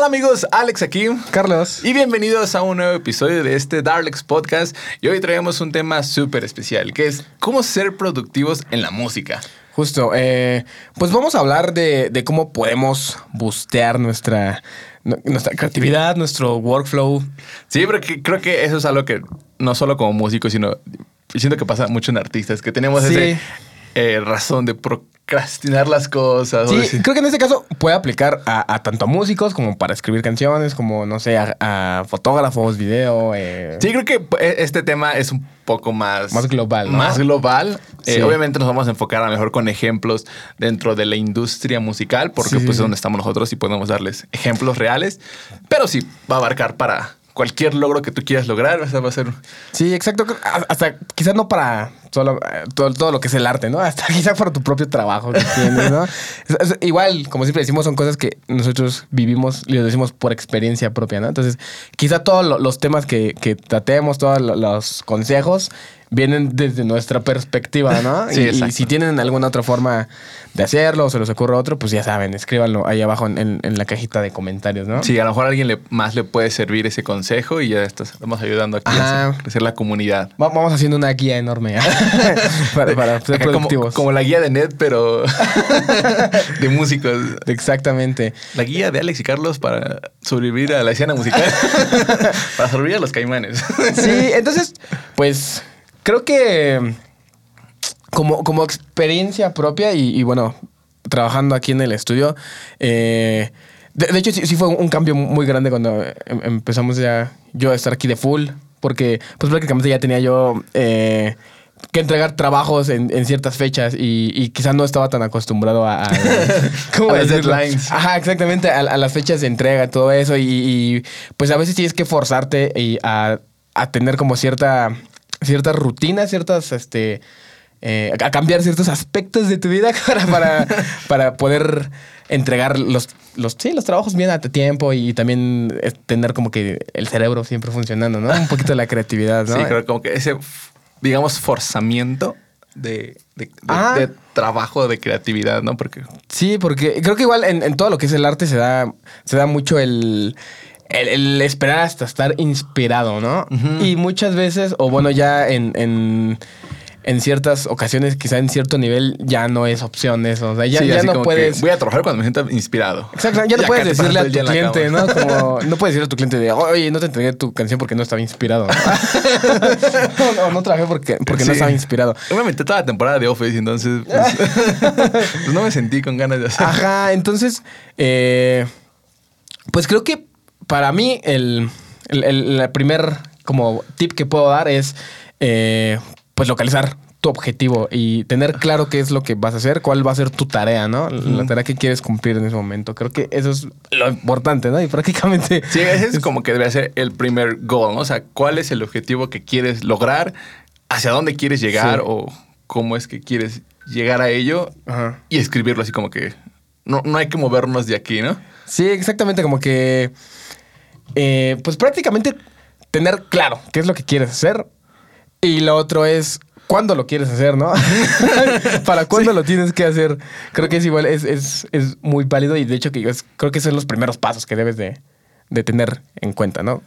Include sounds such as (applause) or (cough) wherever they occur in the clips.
tal amigos? Alex aquí. Carlos. Y bienvenidos a un nuevo episodio de este Darlex Podcast. Y hoy traemos un tema súper especial, que es cómo ser productivos en la música. Justo, eh, pues vamos a hablar de, de cómo podemos bustear nuestra, nu- nuestra creatividad, nuestro workflow. Sí, porque creo que eso es algo que no solo como músicos, sino siento que pasa mucho en artistas, que tenemos Sí. esa razón de procrastinar las cosas. Sí, creo que en este caso puede aplicar a, a tanto a músicos como para escribir canciones, como, no sé, a, a fotógrafos, video. eh, Sí, creo que eh, este tema es un poco más... Más global, ¿no? Más global. Eh, obviamente nos vamos a enfocar a lo mejor con ejemplos dentro de la industria musical, porque Sí, sí, pues es donde estamos nosotros y podemos darles ejemplos reales. Pero sí, va a abarcar para cualquier logro que tú quieras lograr. O sea, va a ser... Sí, exacto. Hasta quizás no para solo, todo, todo lo que es el arte, ¿no? Hasta (laughs) quizás para tu propio trabajo que (laughs) tienes, ¿no? Es- es- igual, como siempre decimos, son cosas que nosotros vivimos y lo decimos por experiencia propia, ¿no? Entonces, quizá todos lo- los temas que, que tratemos, todos lo- los consejos vienen desde nuestra perspectiva, ¿no? (laughs) Sí, y, y si tienen alguna otra forma de hacerlo o se les ocurre otro, pues ya saben, escríbanlo ahí abajo en, en- en la cajita de comentarios, ¿no? Sí, a lo mejor a alguien le, más le puede servir ese consejo y ya estamos ayudando aquí a Ajá. crecer la comunidad. Va- Vamos haciendo una guía enorme ¿eh? (laughs) (laughs) para, para ser Acá como, productivos. como la guía de Ned, pero de músicos. Exactamente. La guía de Alex y Carlos para sobrevivir a la escena musical. para sobrevivir a los caimanes. Sí, entonces, pues creo que como, como experiencia propia y, y, bueno, trabajando aquí en el estudio, eh, de, de hecho sí, sí fue un cambio muy grande cuando em- empezamos ya yo a estar aquí de full, porque pues prácticamente ya tenía yo... eh, que entregar trabajos en, en ciertas fechas y, y quizás no estaba tan acostumbrado a, a- (laughs) ¿cómo A las deadlines. Ajá, exactamente, a, a las fechas de entrega, todo eso. Y, y, pues a veces tienes que forzarte y a, a tener como cierta, cierta rutina, ciertas, este, eh, a cambiar ciertos aspectos de tu vida (laughs) para, para, para poder entregar los, los, sí, los trabajos bien a tiempo y también eh, tener como que el cerebro siempre funcionando, ¿no? Un poquito de la creatividad, ¿no? Sí, creo como que ese, digamos, forzamiento de, de- de- Ah. de trabajo, de creatividad, ¿no? Porque Sí, porque creo que igual en, en todo lo que es el arte se da, se da mucho el, el, el esperar hasta estar inspirado, ¿no? Y muchas veces, o bueno, ya en, en, en ciertas ocasiones, quizá en cierto nivel, ya no es opción eso. O sea, ya, sí, ya no puedes. voy a trabajar cuando me sienta inspirado. Exacto, ya (laughs) no puedes decirle a tu cliente, ¿no? (laughs) Como, no puedes decirle a tu cliente de, oye, no te entregué tu canción porque no estaba inspirado. no, (laughs) no, no trabajé porque, porque no estaba inspirado. Obviamente toda la temporada de Office, entonces pues, pues no me sentí con ganas de hacer. Ajá, entonces, eh, pues creo que para mí el, el- el- el primer como tip que puedo dar es eh, pues localizar tu objetivo y tener claro qué es lo que vas a hacer, cuál va a ser tu tarea, ¿no? La tarea que quieres cumplir en ese momento. Creo que eso es lo importante, ¿no? Y prácticamente... Sí, ese es (laughs) como que debe ser el primer goal, ¿no? O sea, ¿cuál es el objetivo que quieres lograr? ¿Hacia dónde quieres llegar? Sí. ¿O cómo es que quieres llegar a ello? Ajá. Y escribirlo así como que no, no hay que movernos de aquí, ¿no? Sí, exactamente, como que... eh, pues prácticamente tener claro qué es lo que quieres hacer y lo otro es cuándo lo quieres hacer, ¿no? (laughs) Para cuándo lo tienes que hacer. Creo que es igual, es, es, es muy válido y de hecho que es- creo que son los primeros pasos que debes de, de tener en cuenta, ¿no?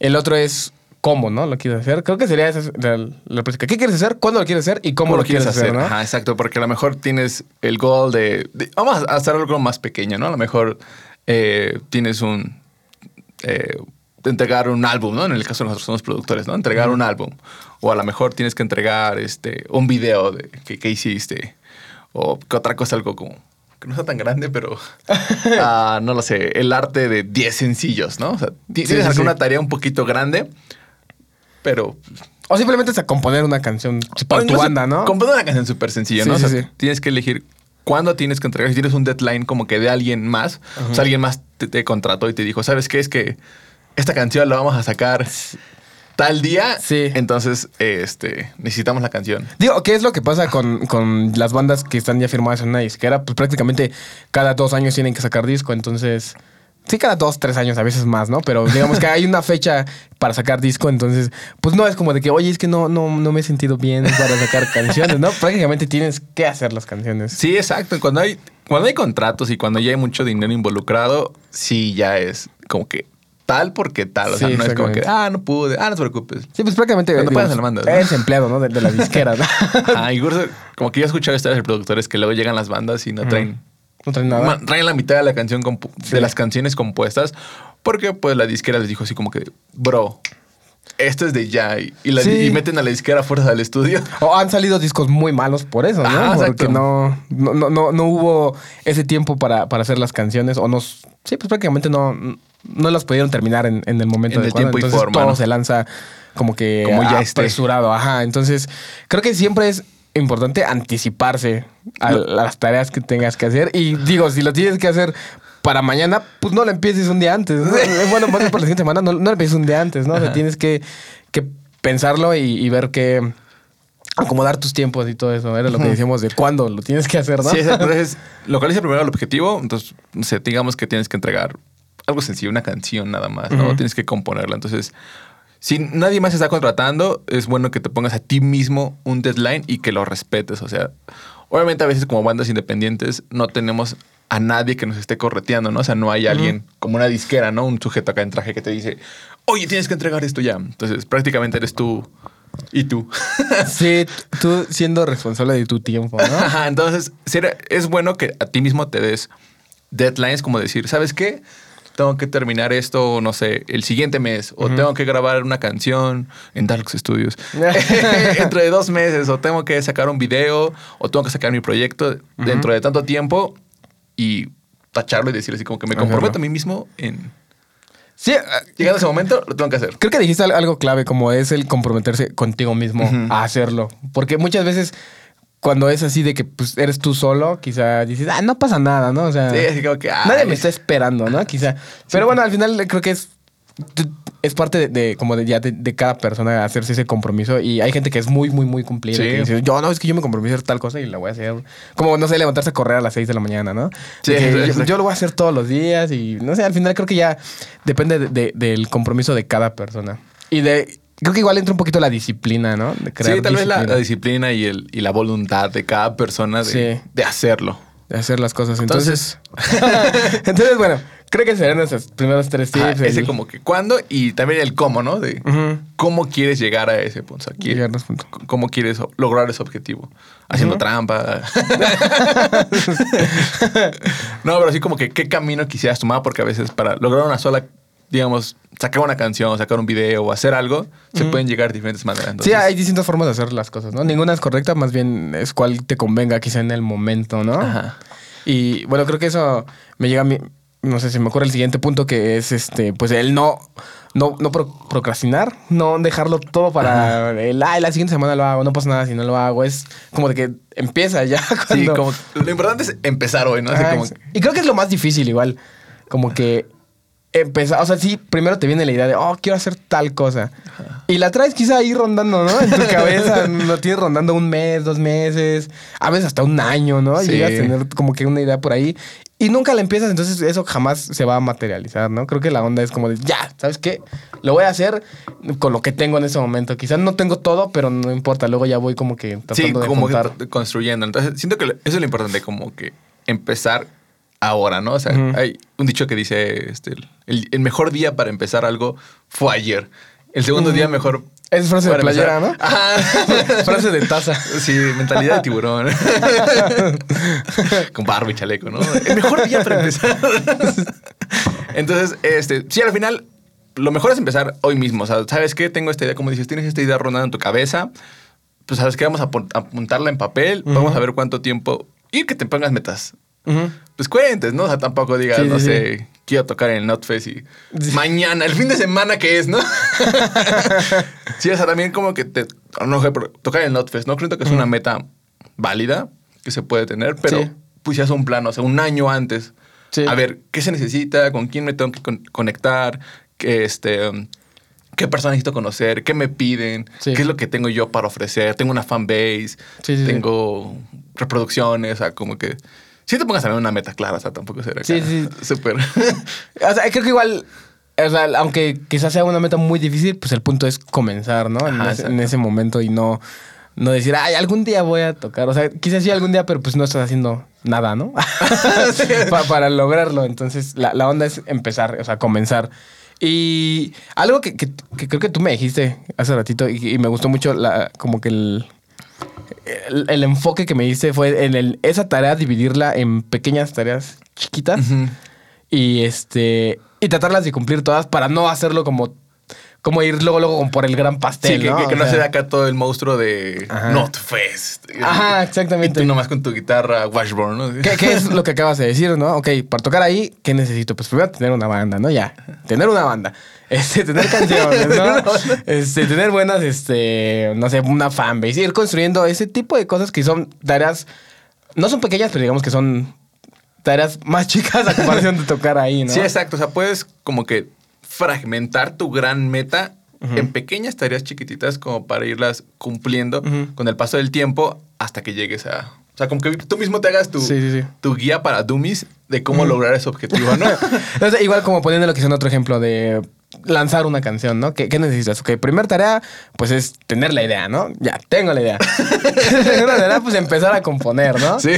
El otro es cómo, ¿no? Lo quieres hacer. Creo que sería esa la, la práctica. ¿Qué quieres hacer? ¿Cuándo lo quieres hacer? ¿Y cómo, lo quieres hacer, no? Ajá, exacto, porque a lo mejor tienes el goal de, de- Vamos a hacer algo más pequeño, ¿no? A lo mejor eh, tienes un... eh, entregar un álbum, ¿no? En el caso de nosotros somos productores, ¿no? Entregar un álbum. O a lo mejor tienes que entregar este, un video de que, que hiciste. O que otra cosa, algo como... Que no sea tan grande, pero... (laughs) ah, no lo sé. El arte de 10 sencillos, ¿no? O sea, Sí, tienes sí, alguna sí. tarea un poquito grande, pero O simplemente es a componer una canción para tu banda, ¿no? Componer una canción súper sencilla, Sí, ¿no? O sea, tienes que elegir cuándo tienes que entregar. Si tienes un deadline como que de alguien más, o sea, alguien más te, te contrató y te dijo, ¿sabes qué? Es que esta canción la vamos a sacar tal día. Sí. Entonces, este, necesitamos la canción. Digo, ¿qué es lo que pasa con, con las bandas que están ya firmadas en una disquera? Pues prácticamente cada dos años tienen que sacar disco, entonces... Sí, cada dos, tres años, a veces más, ¿no? Pero digamos que hay una fecha para sacar disco, entonces, pues no es como de que, oye, es que no, no, no me he sentido bien para sacar canciones, ¿no? Prácticamente tienes que hacer las canciones. Sí, exacto. Cuando hay, cuando hay contratos y cuando ya hay mucho dinero involucrado, sí ya es como que tal porque tal. O sea, Sí, no es como que, ah, no pude, ah, no te preocupes. Sí, pues prácticamente. Cuando puedas, la mandas, ¿no? Empleado, ¿no? De, de la disquera, ¿no? (laughs) Ah, incluso, como que yo he escuchado historias de productores que luego llegan las bandas y no traen, No traen nada. traen la mitad de la canción Sí. de las canciones compuestas porque pues la disquera les dijo así como que, bro, esto es de ya y, y la- Sí. y meten a la disquera fuerza al estudio. (laughs) O han salido discos muy malos por eso, ¿no? Ajá, Porque no, no, no, no, hubo ese tiempo para, para hacer las canciones. O nos. Sí, pues prácticamente no, no las pudieron terminar en, en el momento En el adecuado. tiempo y Entonces forma, todo ¿no? se lanza como que Como ya esté. apresurado. Ajá. Entonces, creo que siempre es importante anticiparse a las tareas que tengas que hacer. Y digo, si lo tienes que hacer para mañana, pues no lo empieces un día antes. ¿no? bueno, por la siguiente semana, no, no lo empieces un día antes, ¿no? O sea, tienes que, que pensarlo y, y ver que acomodar tus tiempos y todo eso. Era lo que decíamos de cuándo lo tienes que hacer, ¿no? Sí, (laughs) entonces localiza primero el objetivo. Entonces, digamos que tienes que entregar algo sencillo, una canción nada más, ¿no? Tienes que componerla. Entonces, si nadie más está contratando, es bueno que te pongas a ti mismo un deadline y que lo respetes. O sea, obviamente a veces como bandas independientes no tenemos a nadie que nos esté correteando, ¿no? O sea, no hay alguien como una disquera, ¿no? Un sujeto acá en traje que te dice, oye, tienes que entregar esto ya. Entonces, prácticamente eres tú y tú. (laughs) Sí, tú siendo responsable de tu tiempo, ¿no? (laughs) Ajá, entonces es bueno que a ti mismo te des deadlines como decir, ¿sabes qué? Tengo que terminar esto, no sé, el siguiente mes, o tengo que grabar una canción en Darks Studios (laughs) (laughs) dentro de dos meses, o tengo que sacar un video, o tengo que sacar mi proyecto dentro de tanto tiempo y tacharlo y decir así como que me comprometo a mí mismo en... Sí, ah, Llegando a ese momento, lo tengo que hacer. creo que dijiste al- algo clave, como es el comprometerse contigo mismo a hacerlo. Porque muchas veces, cuando es así de que pues, eres tú solo, quizá dices, ah, no pasa nada, ¿no? O sea, Sí, así como que... nadie me está esperando, ¿no? Quizá. Pero bueno, al final creo que es. Es parte de, de- como de ya de, de cada persona hacerse ese compromiso. Y hay gente que es muy, muy, muy cumplida. Sí. Que dice, yo no, es que yo me comprometí a hacer tal cosa y la voy a hacer. Como, no sé, levantarse a correr a las 6 de la mañana, ¿no? Sí, yo, lo voy a hacer todos los días. Y no sé, al final creo que ya depende de- de- del compromiso de cada persona. Y de. Creo que igual entra un poquito la disciplina, ¿no? De crear Sí, tal vez la, disciplina, la disciplina y, el, y la voluntad de cada persona de, Sí. de hacerlo. De hacer las cosas. Entonces. Entonces, (laughs) bueno, creo que serían esos primeros tres tips. Ajá, ese el- como que cuándo y también el cómo, ¿no? De cómo quieres llegar a ese punto. O sea, Llegar a ese punto. cómo quieres lograr ese objetivo. Haciendo trampa. (laughs) (laughs) no, pero así como que qué camino quisieras tomar, porque a veces para lograr una sola, digamos, sacar una canción, sacar un video o hacer algo, se pueden llegar de diferentes maneras. Sí, hay distintas formas de hacer las cosas, ¿no? Ninguna es correcta, más bien es cuál te convenga quizá en el momento, ¿no? Ajá. Y bueno, creo que eso me llega a mí, no sé si me ocurre el siguiente punto que es este, pues el no, no, no pro- procrastinar, no dejarlo todo para el, ay, la siguiente semana lo hago, no pasa nada si no lo hago, es como de que empieza ya (laughs) Sí, como lo importante es empezar hoy, ¿no? Así como Y creo que es lo más difícil igual. Como que empezar, o sea, sí, primero te viene la idea de, oh, quiero hacer tal cosa. Y la traes quizá ahí rondando, ¿no? En tu (laughs) cabeza, lo tienes rondando un mes, dos meses, a veces hasta un año, ¿no? Sí. Llegas a tener como que una idea por ahí y nunca la empiezas, entonces eso jamás se va a materializar, ¿no? Creo que la onda es como de, ya, ¿sabes qué? Lo voy a hacer con lo que tengo en ese momento. Quizás no tengo todo, pero no importa, luego ya voy como que Sí, tratando de como juntar. t- construyendo. Entonces, siento que eso es lo importante, como que empezar ahora, ¿no? O sea, hay un dicho que dice, este, el, el mejor día para empezar algo fue ayer. El segundo día mejor... Es frase de playera, empezar- ¿no? Ajá. (laughs) Frase de taza. Sí, mentalidad de tiburón. (laughs) Con barba y chaleco, ¿no? El mejor día para empezar. Entonces, este, sí, al final, lo mejor es empezar hoy mismo. O sea, ¿sabes qué? Tengo esta idea, como dices, tienes esta idea rondando en tu cabeza. Pues, ¿sabes qué? Vamos a apun- apuntarla en papel. Vamos a ver cuánto tiempo. Y que te pongas metas. Pues cuentes, ¿no? O sea, tampoco digas, Sí, no sí. sé, quiero tocar en el Notfest y mañana, el fin de semana que es, ¿no? (laughs) sí, o sea, también como que te, no sé, pero tocar en el Notfest, ¿no? Creo que es una meta válida que se puede tener, pero pues ya es un plan, o sea, un año antes. Sí. A ver, ¿qué se necesita? ¿Con quién me tengo que con- conectar? ¿Qué, este, um, ¿Qué personas necesito conocer? ¿Qué me piden? Sí. ¿Qué es lo que tengo yo para ofrecer? Tengo una fanbase, sí. tengo reproducciones, o sea, como que... Si te pongas a ver una meta clara, o sea, tampoco será Sí, sí. súper... (laughs) O sea, creo que igual, o sea, aunque quizás sea una meta muy difícil, pues el punto es comenzar, ¿no? En, ese, exacto. en ese momento y no, no decir, ay, algún día voy a tocar. O sea, quizás sí algún día, pero pues no estás haciendo nada, ¿no? (laughs) (laughs) Pa- para lograrlo. Entonces, la, la onda es empezar, o sea, comenzar. Y algo que, que- que creo que tú me dijiste hace ratito y, y me gustó mucho, la, como que el, el, el enfoque que me diste fue en el, esa tarea, dividirla en pequeñas tareas chiquitas y este y tratarlas de cumplir todas para no hacerlo como como ir luego luego como por el gran pastel Sí, que, ¿no? que- que O no sea, se da acá todo el monstruo de Ajá. Notfest. Ajá, Y exactamente. tú nomás con tu guitarra Washburn, ¿no? ¿Qué, qué es lo que acabas de decir, no? Ok, para tocar ahí, ¿qué necesito? Pues primero tener una banda, ¿no? Ya, tener una banda. Este, tener canciones, (laughs) ¿no? Este, tener buenas, este, no sé, una fanbase. Ir construyendo ese tipo de cosas que son tareas, no son pequeñas, pero digamos que son tareas más (laughs) chicas a comparación de tocar ahí, ¿no? Sí, exacto. O sea, puedes como que fragmentar tu gran meta en pequeñas tareas chiquititas como para irlas cumpliendo con el paso del tiempo hasta que llegues a... O sea, como que tú mismo te hagas tu, Sí, sí, sí. tu guía para dummies de cómo lograr ese objetivo, ¿no? (laughs) Entonces, igual como poniendo lo que es otro ejemplo de lanzar una canción, ¿no? ¿Qué, qué necesitas? Ok, primer tarea, pues es tener la idea, ¿no? Ya, tengo la idea. (laughs) Segunda tarea, pues empezar a componer, ¿no? Sí.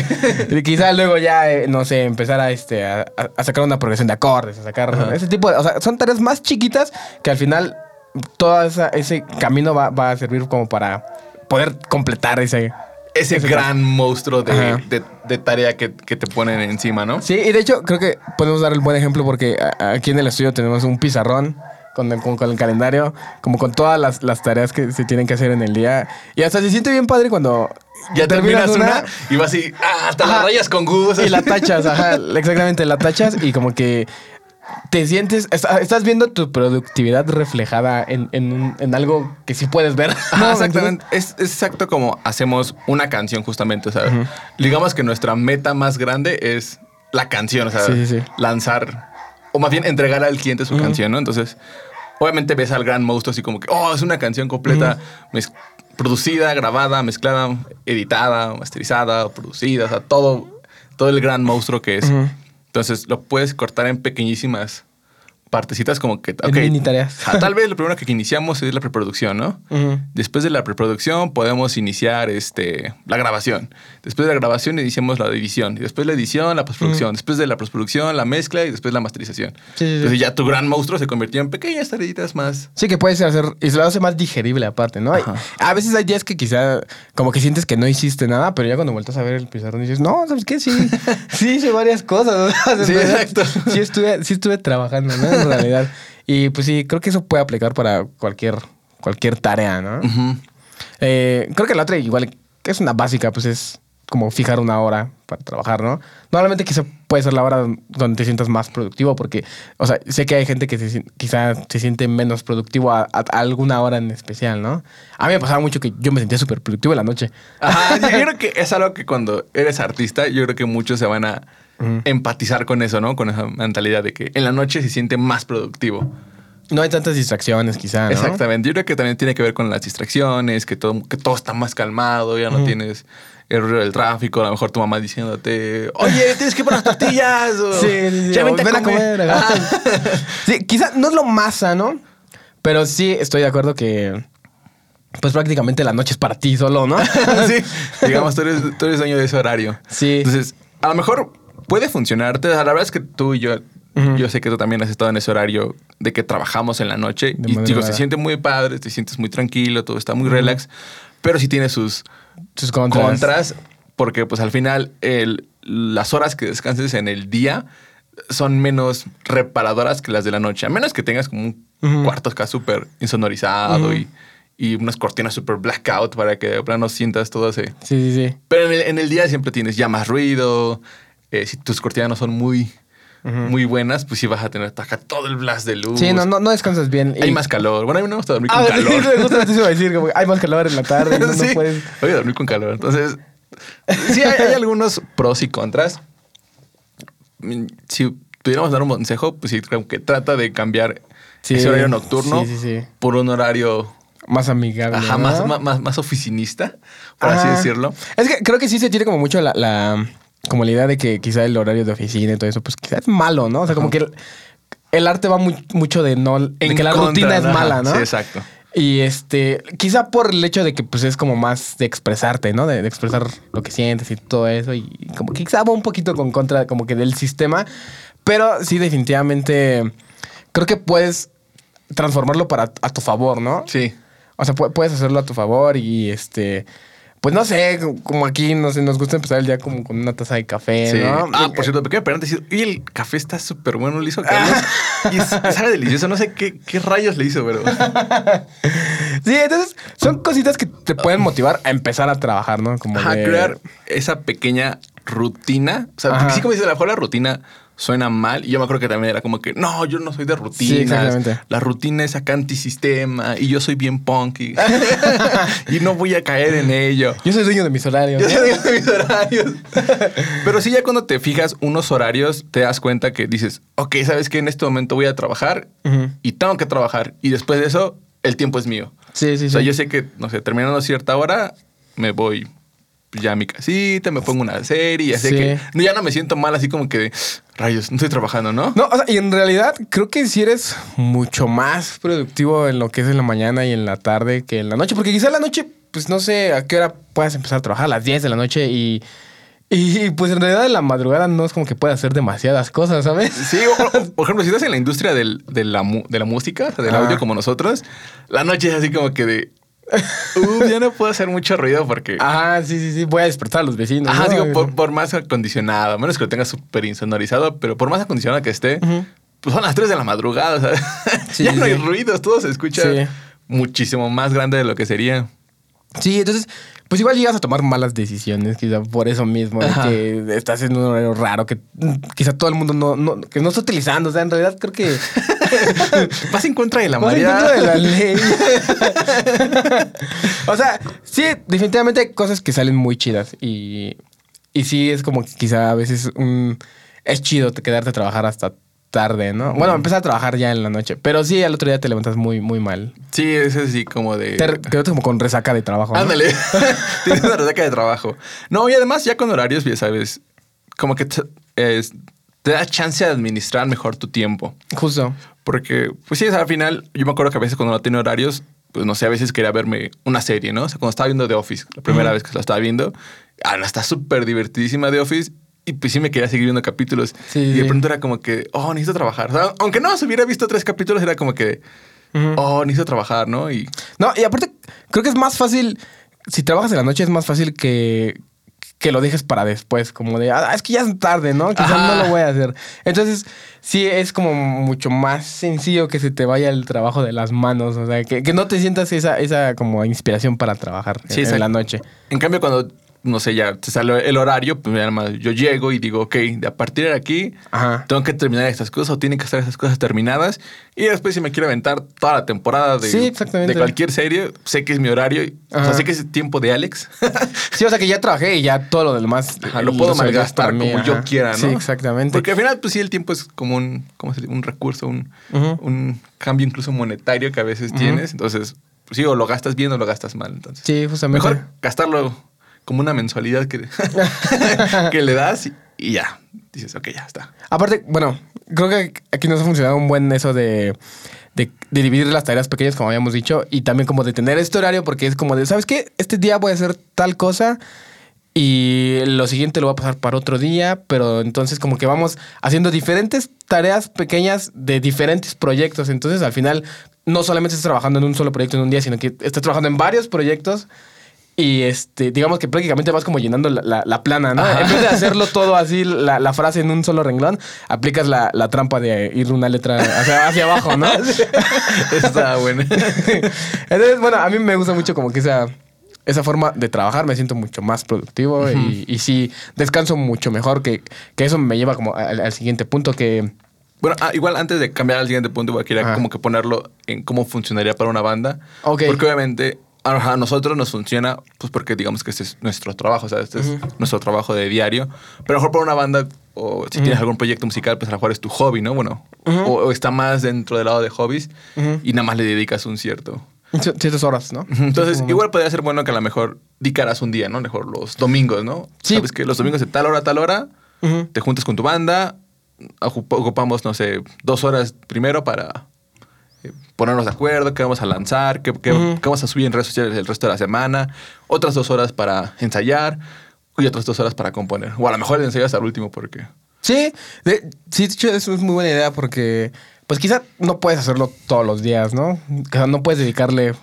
Y quizá luego ya, eh, no sé, empezar a, este, a, sacar una progresión de acordes, a sacar Ajá. ese tipo de... O sea, son tareas más chiquitas que al final todo esa- ese camino va, va a servir como para poder completar ese... Ese Ese gran monstruo de, de- de tarea que, que te ponen encima, ¿no? Sí, y de hecho creo que podemos dar el buen ejemplo porque aquí en el estudio tenemos un pizarrón con el, con, con el calendario, como con todas las, las tareas que se tienen que hacer en el día. Y hasta se siente bien padre cuando Ya terminas una, y vas así, ah, hasta la Ajá. rayas con Gus. y la (laughs) tachas, ajá, exactamente, la tachas y como que te sientes, está- estás viendo tu productividad reflejada en, en, algo que sí puedes ver. Exactamente. Es, es exacto como hacemos una canción, justamente. O sea, digamos que nuestra meta más grande es la canción. O sea, Sí, sí, sí. lanzar, o más bien entregar al cliente su canción, ¿no? Entonces, obviamente ves al gran monstruo así como que, oh, es una canción completa, producida, grabada, mezclada, editada, masterizada, producida, o sea, todo, todo el gran monstruo que es. Entonces, lo puedes cortar en pequeñísimas partecitas como que, En ok, mini tareas. tal (laughs) vez lo primero que iniciamos es la preproducción, ¿no? Después de la preproducción podemos iniciar este, la grabación. Después de la grabación iniciamos la edición. Y después la edición, la postproducción. Después de la postproducción, la mezcla y después la masterización. Sí, sí, sí. Entonces ya tu gran monstruo se convirtió en pequeñas tareitas más. Sí, que puedes hacer, y se lo hace más digerible aparte, ¿no? Ajá. A veces hay días que quizá como que sientes que no hiciste nada, pero ya cuando vueltas a ver el pizarrón dices, no, ¿sabes qué? Sí, (laughs) sí hice varias cosas. ¿no? (laughs) Sí, exacto. Sí estuve, sí estuve trabajando, ¿no? En realidad. Y pues sí, creo que eso puede aplicar para cualquier, cualquier tarea, ¿no? Eh, creo que la otra igual, que es una básica, pues es como fijar una hora para trabajar, ¿no? Normalmente quizá puede ser la hora donde te sientas más productivo, porque, o sea, sé que hay gente que se, quizá se siente menos productivo a alguna hora en especial, ¿no? A mí me pasaba mucho que yo me sentía súper productivo en la noche. Ajá, yo (laughs) creo que es algo que cuando eres artista, yo creo que muchos se van a Empatizar con eso, ¿no? Con esa mentalidad de que en la noche se siente más productivo. No hay tantas distracciones, quizá, ¿no? Exactamente. Yo creo que también tiene que ver con las distracciones, que todo, que todo está más calmado, ya no tienes el ruido del tráfico, a lo mejor tu mamá diciéndote, (laughs) oye, tienes que ir por las tortillas. o, (laughs) Sí, sí, sí. Ya vente ven a comer. ajá. Ajá. (laughs) sí, quizá no es lo más sano, pero sí estoy de acuerdo que, pues prácticamente la noche es para ti solo, ¿no? sí. Digamos, tú eres, tú eres dueño de ese horario. Sí. Entonces, a lo mejor puede funcionarte. O sea, la verdad es que tú y yo, yo sé que tú también has estado en ese horario de que trabajamos en la noche. De y digo, se siente muy padre, te sientes muy tranquilo, todo está muy relax. Pero sí tiene sus Sus contras. contras, porque pues al final el- las horas que descanses en el día son menos reparadoras que las de la noche. A menos que tengas como un Ujú. cuarto acá súper insonorizado y, y unas cortinas súper blackout para que de plano sientas todo ese... Sí, sí, sí. Pero en el, en el día siempre tienes ya más ruido. Eh, si tus cortinas no son muy, muy buenas, pues sí vas a tener acá todo el blast de luz. Sí, no, no, no descansas bien. Hay Y- más calor. Bueno, a mí no me gusta dormir con Ah, calor. sí, justo iba a decir, como que hay más calor en la tarde. No, (laughs) puedes. voy a dormir con calor. Entonces, sí, hay, hay algunos pros y contras. Mm, Si pudiéramos dar un consejo, pues sí, creo que trata de cambiar Sí, ese horario nocturno sí, sí, sí. por un horario Más amigable. ajá, ¿no? más, más, más, oficinista, por así decirlo. Es que creo que sí se tiene como mucho la, la- como la idea de que quizá el horario de oficina y todo eso, pues quizá es malo, ¿no? O sea, como que el, el arte va muy- mucho de no, de En que la contra, rutina es mala, ¿no? Sí, exacto. Y este, quizá por el hecho de que pues es como más de expresarte, ¿no? De, de expresar lo que sientes y todo eso. Y como que quizá va un poquito con contra como que del sistema. Pero sí, definitivamente creo que puedes transformarlo para a tu favor, ¿no? Sí. O sea, pu- puedes hacerlo a tu favor y este. Pues no sé, como aquí no sé, nos gusta empezar el día como con una taza de café, Sí. ¿no? Ah, por cierto, pequeño paréntesis. Y el café está súper bueno, lo hizo Carlos. (laughs) y es- sabe delicioso. No sé qué, qué rayos le hizo, pero. (laughs) Sí, entonces son cositas que te pueden motivar a empezar a trabajar, ¿no? Como de- crear esa pequeña rutina. O sea, Ajá. sí, como dices, a lo mejor la rutina suena mal. Y yo me acuerdo que también era como que, no, yo no soy de rutinas. exactamente. La rutina es acá antisistema y yo soy bien punk y, (laughs) y no voy a caer en ello. Yo soy dueño de mis horarios. Yo soy de mis horarios. (laughs) Pero sí, ya cuando te fijas unos horarios, te das cuenta que dices, ok, sabes que en este momento voy a trabajar y tengo que trabajar. Y después de eso, el tiempo es mío. Sí, sí, O sea, sí. yo sé que, no sé, terminando cierta hora, me voy ya a mi casita, me pongo una serie, ya sé Sí. que no, ya no me siento mal, así como que de, rayos, no estoy trabajando, ¿no? No, o sea, y en realidad creo que si eres mucho más productivo en lo que es en la mañana y en la tarde que en la noche, porque quizá en la noche, pues no sé a qué hora puedas empezar a trabajar, a las 10 de la noche y, y pues en realidad en la madrugada no es como que puedas hacer demasiadas cosas, ¿sabes? Sí, o- por ejemplo, si estás en la industria del- de, la, de la música, o sea, del Ah. audio como nosotros, la noche es así como que de, "Uh, ya no puedo hacer mucho ruido porque... Ajá, sí, sí, sí, voy a despertar a los vecinos. Ajá, ¿no? digo, por, por más acondicionado, menos que lo tengas súper insonorizado, pero por más acondicionado que esté, pues son las 3 de la madrugada, Sí, (laughs) ya sí, no hay sí. ruidos, todo se escucha muchísimo más grande de lo que sería. Sí, entonces, pues igual llegas a tomar malas decisiones, quizá por eso mismo, de Ajá. que estás en un horario raro, que mm, quizá todo el mundo no, no, que no está utilizando. O sea, en realidad creo que (laughs) Vas en contra de la Vas en contra de la ley. (laughs) o sea, sí, definitivamente hay cosas que salen muy chidas. Y, y sí, es como que quizá a veces un, es chido te quedarte a trabajar hasta tarde, ¿no? Bueno, empezar a trabajar ya en la noche. Pero sí, al otro día te levantas muy, muy mal. Sí, es así como de. Te re- quedas como con resaca de trabajo. ¿no? Ándale. (laughs) (laughs) Tienes una resaca de trabajo. No, y además, ya con horarios, ya sabes, como que te, es- te da chance de administrar mejor tu tiempo. Justo. Porque, pues sí, al final, yo me acuerdo que a veces cuando no tenía horarios, pues no sé, a veces quería verme una serie, ¿no? O sea, cuando estaba viendo The Office, la primera vez que la estaba viendo, ah, no, está súper divertidísima The Office. Y pues sí me quería seguir viendo capítulos. Sí, y de pronto era como que, oh, necesito trabajar. O sea, aunque no se hubiera visto tres capítulos, era como que, Ujú. oh, necesito trabajar, ¿no? Y No, y aparte, creo que es más fácil. Si trabajas en la noche, es más fácil que, que lo dejes para después. Como de, ah, es que ya es tarde, ¿no? Quizás Ajá. no lo voy a hacer. Entonces, sí, es como mucho más sencillo que se te vaya el trabajo de las manos. O sea, que, que no te sientas esa, esa como inspiración para trabajar Sí, en, exacto. la noche. En cambio, cuando, no sé, ya te sale el horario, pues nada más yo llego y digo, ok, de a partir de aquí Ajá. tengo que terminar estas cosas o tienen que estar esas cosas terminadas. Y después, si me quiero aventar toda la temporada de, Sí, de cualquier serie, sé que es mi horario. O sea, sé que es tiempo de Alex. (laughs) Sí, o sea, que ya trabajé y ya todo lo demás Ajá, lo puedo malgastar mí, como yo quiera, ¿no? Sí, exactamente. Porque al final, pues sí, el tiempo es como un, ¿cómo se dice? un recurso, un, un cambio incluso monetario que a veces tienes. Entonces, pues sí, o lo gastas bien o lo gastas mal. Entonces, Sí, justamente. Mejor gastarlo como una mensualidad que, (laughs) que le das y, ya. Dices, ok, ya está. Aparte, bueno, creo que aquí nos ha funcionado un buen eso de, de, de dividir las tareas pequeñas, como habíamos dicho, y también como de tener este horario, porque es como de, ¿sabes qué? Este día voy a hacer tal cosa y lo siguiente lo voy a pasar para otro día, pero entonces como que vamos haciendo diferentes tareas pequeñas de diferentes proyectos. Entonces al final no solamente estás trabajando en un solo proyecto en un día, sino que estás trabajando en varios proyectos. Y este, digamos que prácticamente vas como llenando la, la- la plana, ¿no? Ajá. En vez de hacerlo (laughs) todo así, la, la frase en un solo renglón, aplicas la, la trampa de ir una letra hacia, hacia abajo, ¿no? (laughs) Está bueno. (laughs) Entonces, bueno, a mí me gusta mucho como que esa, esa forma de trabajar, me siento mucho más productivo y, y sí, descanso mucho mejor, que, que eso me lleva como al, al siguiente punto, que... Bueno, ah, igual antes de cambiar al siguiente punto, voy a querer como que ponerlo en cómo funcionaría para una banda. Ok. Porque obviamente a nosotros nos funciona, pues porque digamos que este es nuestro trabajo, o sea, este es nuestro trabajo de diario. Pero a lo mejor para una banda, o si tienes algún proyecto musical, pues a lo mejor es tu hobby, ¿no? Bueno, o, o está más dentro del lado de hobbies y nada más le dedicas un cierto. ci- Ciertas horas, ¿no? Entonces, igual podría ser bueno que a lo mejor dedicaras un día, ¿no? Mejor los domingos, ¿no? Sí. Sabes que los domingos de tal hora a tal hora te juntas con tu banda, ocup- ocupamos, no sé, dos horas primero para ponernos de acuerdo, qué vamos a lanzar, qué, qué- vamos a subir en redes sociales el resto de la semana, otras dos horas para ensayar y otras dos horas para componer. O a lo mejor el ensayo hasta el último porque... Sí, de, sí, de hecho, eso es muy buena idea porque, pues quizá no puedes hacerlo todos los días, ¿no? O sea, no puedes dedicarle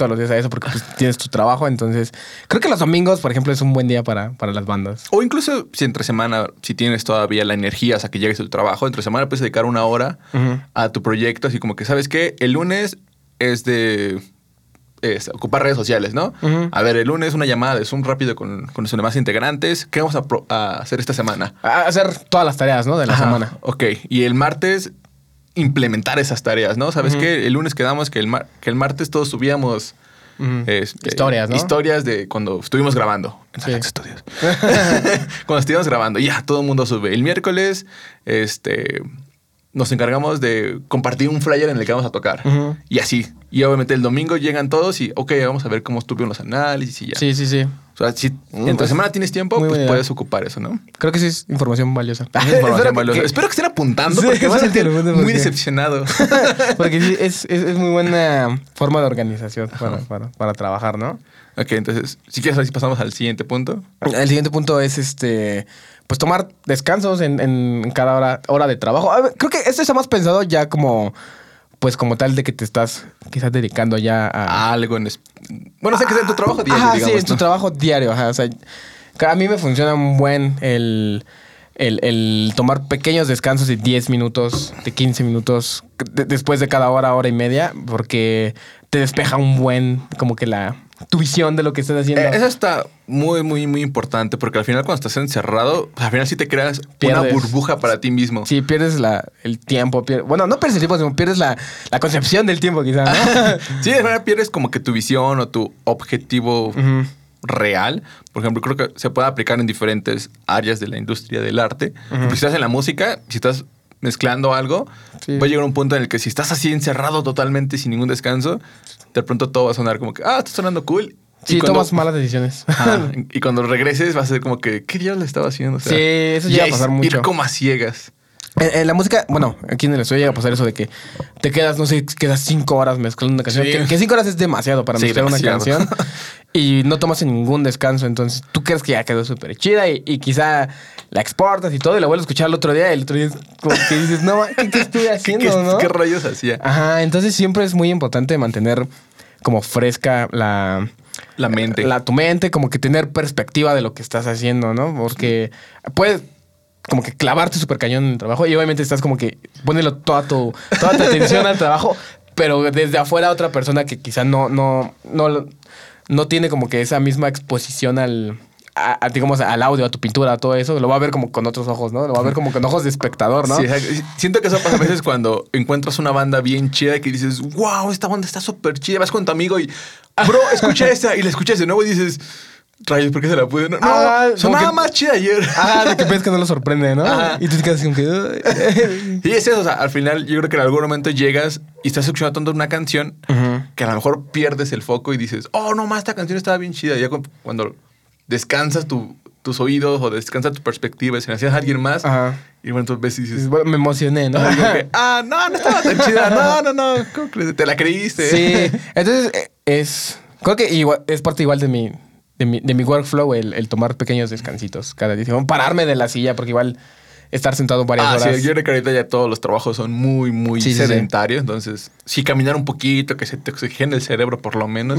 todos los días a eso porque pues, tienes tu trabajo. Entonces, creo que los domingos, por ejemplo, es un buen día para, para las bandas. O incluso si entre semana, si tienes todavía la energía hasta que llegues a tu trabajo, entre semana puedes dedicar una hora a tu proyecto, así como que, ¿sabes qué? El lunes es de es ocupar redes sociales, ¿no? A ver, el lunes una llamada de Zoom rápido con, con los demás integrantes. ¿Qué vamos a, pro- a hacer esta semana? A- hacer todas las tareas, ¿no? De la Ajá, semana. Ok. Y el martes implementar esas tareas, ¿no? ¿Sabes Ujú. qué? El lunes quedamos que el, mar- que el martes todos subíamos este, Historias, ¿no? Historias de cuando estuvimos grabando. En Sí. Studios. (laughs) cuando estuvimos grabando, ya todo el mundo sube. El miércoles, este. Nos encargamos de compartir un flyer en el que vamos a tocar. Y así. Y obviamente el domingo llegan todos y, ok, vamos a ver cómo estuvieron los análisis y ya. Sí, sí, sí. O sea, si Mm, entre pues, semana tienes tiempo, pues buena puedes ocupar eso, ¿no? Creo que sí es información valiosa. Es información Espero que- valiosa. que- Espero que estén apuntando Sí, porque vas a sentir muy decepcionado. (laughs) Porque sí, es, es, es muy buena forma de organización para, para, para trabajar, ¿no? ok, entonces, si quieres, así pasamos al siguiente punto. El siguiente punto es este. Pues tomar descansos en, en cada hora, hora de trabajo. Creo que esto está más pensado ya como. Pues como tal de que te estás quizás dedicando ya a. Algo en... es- Bueno, sé que es en tu trabajo diario, Ajá, digamos, sí, en tu trabajo diario. Ajá, o sea, a mí me funciona un buen el, el, el tomar pequeños descansos de 10 minutos, de 15 minutos, de- después de cada hora, hora y media, porque te despeja un buen, como que la, tu visión de lo que estás haciendo. Eh, eso está muy, muy, muy importante porque al final cuando estás encerrado, pues, al final sí te creas Pierdes. una burbuja para ti mismo. Sí, pierdes la, el tiempo. bueno, no pierdes el tiempo, sino pierdes la, la concepción del tiempo, quizás. ¿no? (laughs) sí, de verdad pierdes como que tu visión o tu objetivo real. Por ejemplo, creo que se puede aplicar en diferentes áreas de la industria del arte. Si estás en la música, si estás mezclando algo, Sí. va a llegar un punto en el que si estás así encerrado totalmente sin ningún descanso, de pronto todo va a sonar como que, ah, está sonando cool. Sí, cuando- tomas malas decisiones. (laughs) (laughs) Y cuando regreses vas a ser como que, ¿qué diablos le estaba haciendo? O sea, Sí, eso ya llega a pasar mucho. Ir como a ciegas. En, en la música, bueno, aquí en el estudio llega a pasar eso de que te quedas, no sé, quedas cinco horas mezclando una canción. Sí. Que, que cinco horas es demasiado para Sí, mezclar una canción. (laughs) y no tomas ningún descanso. Entonces tú crees que ya quedó súper chida y, y quizá la exportas y todo y la vuelves a escuchar el otro día. Y el otro día es como que dices, no, ¿qué, qué estuve (laughs) ¿Qué, haciendo, qué- no? qué rayos hacía? Ajá, entonces siempre es muy importante mantener como fresca la, La mente. la, tu mente, como que tener perspectiva de lo que estás haciendo, ¿no? Porque puedes como que clavarte súper cañón en el trabajo y obviamente estás como que ponerlo toda tu, toda tu atención al trabajo, (laughs) pero desde afuera otra persona que quizá no, no, no, no tiene como que esa misma exposición al, a- a, digamos, al audio, a tu pintura, a todo eso, lo va a ver como con otros ojos, ¿no? Lo va a ver como con ojos de espectador, ¿no? Sí, siento que eso pasa a veces cuando encuentras una banda bien chida y que dices, wow, esta banda está súper chida. Vas con tu amigo y, bro, escucha (laughs) esta. Y la escuchas de nuevo y dices, rayos, ¿por qué se la pude? No, no Ah, como sonaba que- más chida ayer. Ah, de que ves que no lo sorprende, ¿no? Ajá. Y tú te quedas como que... Y (laughs) es eso, o sea, al final yo creo que en algún momento llegas y estás escuchando tanto una canción que a lo mejor pierdes el foco y dices, oh, no más, esta canción estaba bien chida. Y ya cu- cuando descansas tu- tus oídos o descansa tu perspectiva y se la hacías a alguien más, Ajá. y bueno, entonces ves y dices, bueno, me emocioné, ¿no? (laughs) Que, ah, no, no estaba tan chida. No, no, no. ¿Cómo crees? Te la creíste. Sí, (laughs) entonces eh, es. Creo que igual, es parte igual de mi, de mi, de mi workflow el, el tomar pequeños descansitos cada día. Pararme de la silla, porque igual estar sentado varias Ah, horas. sí, yo creo que ahorita ya todos los trabajos son muy, muy Sí, sí, sí. sedentarios. Entonces, sí, caminar un poquito, que se te oxigene el cerebro por lo menos.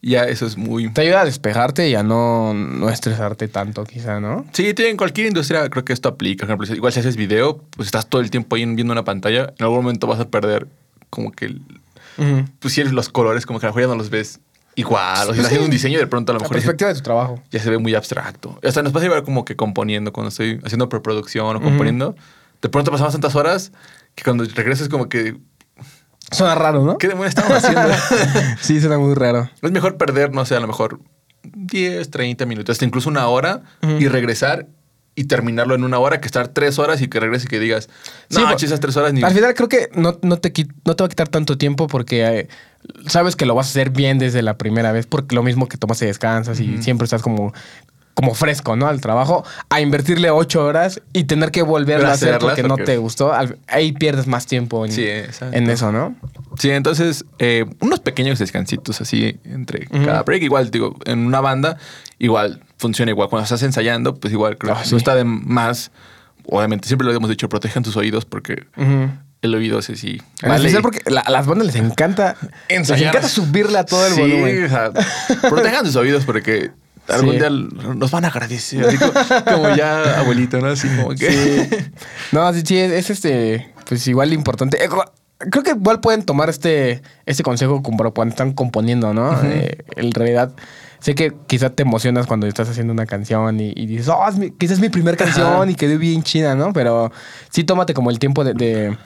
Ya eso es muy... Te ayuda a despejarte y a no, no estresarte tanto, quizá, ¿no? Sí, en cualquier industria creo que esto aplica. Por ejemplo, si- igual si haces video, pues estás todo el tiempo ahí viendo una pantalla. En algún momento vas a perder como que... el-. Pues sí, los colores como que a lo mejor ya no los ves igual. O si estás haciendo un diseño de pronto a lo La mejor... ya- perspectiva de tu trabajo. ya se ve muy abstracto. Hasta nos pasa igual como que componiendo, cuando estoy haciendo preproducción o componiendo, de pronto pasamos tantas horas que cuando regresas como que, Suena raro, ¿no? ¿qué demonios estamos haciendo? (laughs) sí, suena muy raro. es mejor perder, no sé, a lo mejor 10, 30 minutos, hasta incluso una hora y regresar y terminarlo en una hora que estar tres horas y que regreses y que digas, no, Sí, esas tres horas ni... Al final creo que no, no, te, no te va a quitar tanto tiempo porque eh, sabes que lo vas a hacer bien desde la primera vez, porque lo mismo que tomas y descansas y siempre estás como como fresco, ¿no? Al trabajo, a invertirle ocho horas y tener que volverlo a hacer Hacerlas porque no porque- te gustó. Ahí pierdes más tiempo en, Sí, en eso, ¿no? Sí, entonces, eh, unos pequeños descansitos así entre cada break. Igual, digo, en una banda, igual funciona igual. Cuando estás ensayando, pues igual creo Ah, que sí. no está de más. Obviamente, siempre lo hemos dicho, protejan tus oídos porque el oído es así. En especial porque la- a las bandas les encanta les Ensayar. encanta subirle a todo el Sí, volumen. o sea, protejan sus oídos porque algún Sí. día nos van a agradecer. así como, como ya abuelito, ¿no? Así como que. Sí. No, sí, sí, es, es, este, pues igual importante. Creo que igual pueden tomar este, este consejo como cuando están componiendo, ¿no? Eh, en realidad, sé que quizá te emocionas cuando estás haciendo una canción y, y dices, oh, es mi, quizás es mi primera canción y quedó bien china, ¿no? Pero sí tómate como el tiempo de, de,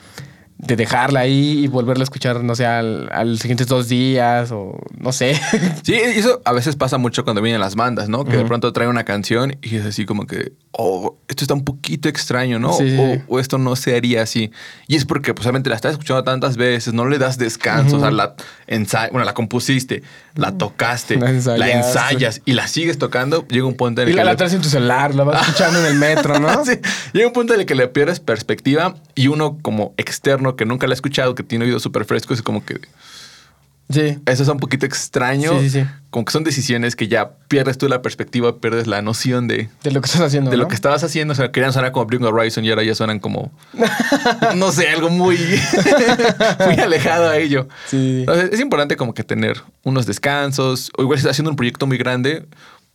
de dejarla ahí y volverla a escuchar, no sé, al, a los siguientes dos días o no sé. (laughs) Sí, y eso a veces pasa mucho cuando vienen las bandas, ¿no? Que de pronto traen una canción y es así como que, oh, esto está un poquito extraño, ¿no? Sí, o, sí. o esto no se haría así. Y es porque, pues, obviamente la estás escuchando tantas veces, no le das descanso, o sea, la bueno, la compusiste, la tocaste, La la, ensayaste. ensayas y la sigues tocando, llega un punto en el y que la, la traes en tu celular, la vas escuchando en el metro, ¿no? (laughs) Sí, llega un punto en el que le pierdes perspectiva y uno como externo que nunca la ha escuchado, que tiene oídos súper frescos, es como que Sí. eso es un poquito extraño. Sí, sí, sí. Como que son decisiones que ya pierdes tú la perspectiva, pierdes la noción de, De lo que estás haciendo. de lo que estabas haciendo. O sea, querían sonar como Bring Horizon y ahora ya suenan como, (laughs) no sé, algo muy, (laughs) muy alejado a ello. Sí. Entonces, es importante como que tener unos descansos. O igual si estás haciendo un proyecto muy grande,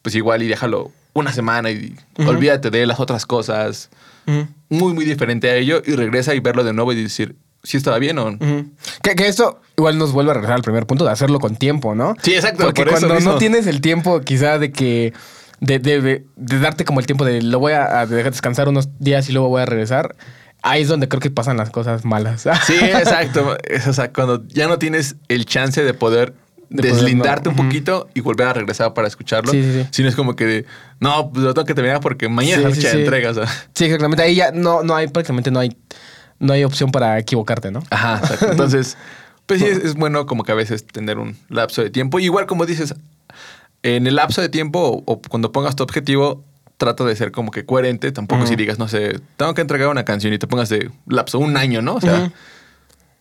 pues igual y déjalo una semana y olvídate de las otras cosas. Muy, muy diferente a ello y regresa y verlo de nuevo y decir si estaba bien o Ujú. Que, que esto igual nos vuelve a regresar al primer punto de hacerlo con tiempo, ¿no? Sí, exacto, Porque por cuando no tienes el tiempo, quizá de que. De, de- de- de darte como el tiempo de lo voy a, a dejar descansar unos días y luego voy a regresar. Ahí es donde creo que pasan las cosas malas. (laughs) Sí, exacto. Es, o sea, cuando ya no tienes el chance de poder De poder, deslindarte no. un poquito y volver a regresar para escucharlo. Sí, sí, sí. Sino es como que, de, no, pues lo tengo que terminar porque mañana es sí, fecha de entrega. O sea. Sí, exactamente. Ahí ya no, no hay, prácticamente no hay, no hay opción para equivocarte, ¿no? Ajá, exacto. (laughs) Entonces, pues sí, es, es bueno como que a veces tener un lapso de tiempo. Igual como dices, en el lapso de tiempo o, o cuando pongas tu objetivo, trata de ser como que coherente. Tampoco si digas, no sé, tengo que entregar una canción y te pongas de lapso un año, ¿no? O sea,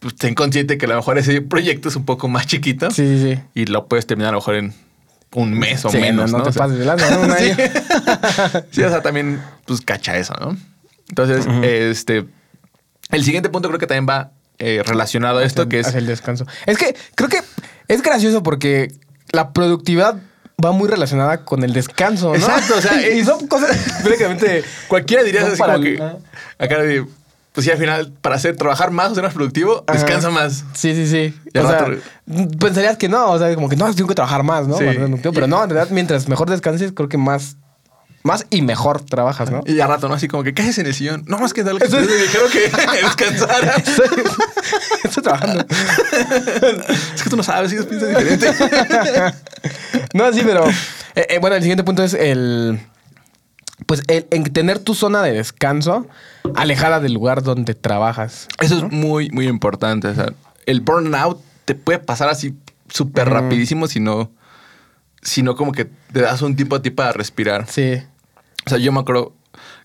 pues ten consciente que a lo mejor ese proyecto es un poco más chiquito. Sí, sí, y lo puedes terminar a lo mejor en un mes o Sí, menos, no, ¿no? no te O sea, pases de lanza, ¿no? Un (laughs) sí. año. (laughs) Sí, o sea, también pues cacha eso, ¿no? Entonces, este, el siguiente punto creo que también va eh, relacionado a esto, Hacia- que es... el descanso. Es que creo que es gracioso porque la productividad va muy relacionada con el descanso, ¿no? Exacto, o sea, (laughs) y son cosas (laughs) prácticamente Cualquiera diría así para- como que... Acá. Pues sí, al final, para hacer, trabajar más o ser más productivo, Ajá. descansa más. Sí, sí, sí. O sea, pensarías que no, o sea, como que no, tengo que trabajar más, ¿no? Sí. Pero no, en realidad, mientras mejor descanses, creo que más, más y mejor trabajas, ¿no? Y a rato, ¿no? Así como que, ¿qué haces en el sillón? No, más que tal que Eso es- me dijeron que (laughs) (laughs) descansara. Estoy, estoy trabajando. (laughs) es que tú no sabes, ellos piensan diferente. No, sí, pero eh, eh, bueno, el siguiente punto es el pues el, en tener tu zona de descanso alejada del lugar donde trabajas. Eso es muy, muy importante. O sea, el burnout te puede pasar así súper Ujú. rapidísimo si no, si no como que te das un tiempo a ti para respirar. Sí. O sea, yo me acuerdo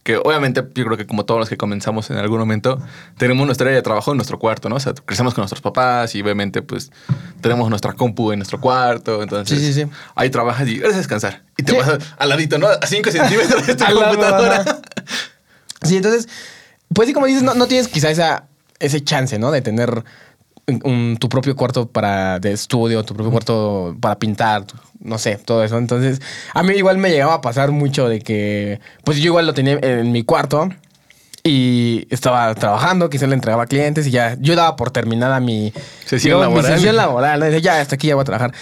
que obviamente yo creo que como todos los que comenzamos en algún momento, tenemos nuestra área de trabajo en nuestro cuarto, ¿no? O sea, crecemos con nuestros papás y obviamente pues tenemos nuestra compu en nuestro cuarto. Entonces Sí, sí, sí. ahí trabajas y eres a descansar. Y te vas al ladito, ¿no? A 5 centímetros de tu (laughs) lado, computadora. Sí, entonces, pues sí, como dices, no, no tienes quizá esa, ese chance, ¿no? De tener un- tu propio cuarto para de estudio, tu propio cuarto para pintar, no sé, todo eso. Entonces, a mí igual me llegaba a pasar mucho de que, pues yo igual lo tenía en mi cuarto y estaba trabajando, quizá le entregaba clientes y ya, yo daba por terminada mi Sesión digamos, mi laboral. sesión laboral, ¿no? Ya, hasta aquí ya voy a trabajar.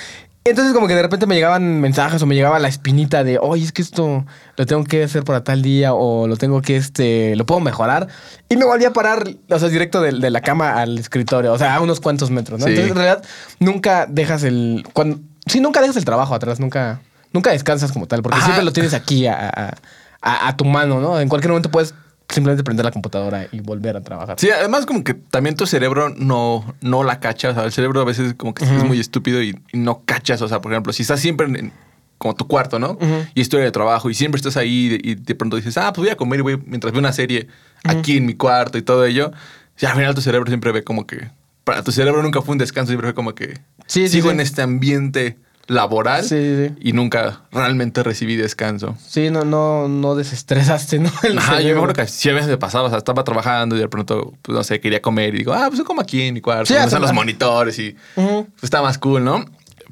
Entonces como que de repente me llegaban mensajes o me llegaba la espinita de, oye, es que esto lo tengo que hacer para tal día o lo tengo que, este, lo puedo mejorar. Y me volví a parar, o sea, directo de, de la cama al escritorio, o sea, a unos cuantos metros, ¿no? Sí. Entonces en realidad nunca dejas el... Cuando, sí, nunca dejas el trabajo atrás, nunca, nunca descansas como tal, porque Ajá. siempre lo tienes aquí a, a- a- a tu mano, ¿no? En cualquier momento puedes simplemente prender la computadora y volver a trabajar. Sí, además como que también tu cerebro no, no la cacha. O sea, el cerebro a veces como que es muy estúpido y, y no cachas. O sea, por ejemplo, si estás siempre en, como tu cuarto, ¿no? Ujú. Y historia de trabajo y siempre estás ahí y de pronto dices, ah, pues voy a comer y voy mientras veo una serie aquí en mi cuarto y todo ello. Y al final tu cerebro siempre ve como que, para tu cerebro nunca fue un descanso, siempre fue como que Sí, sí, sigo sí. en este ambiente laboral Sí, sí, sí. y nunca realmente recibí descanso. Sí, no, no, no desestresaste, (laughs) ¿no? Ajá, yo me acuerdo que sí a veces me pasaba, o sea, estaba trabajando y de pronto, pues no sé, quería comer y digo, ah, pues yo como aquí en mi cuarto, Sí, hasta- están los monitores y pues, está más cool, ¿no?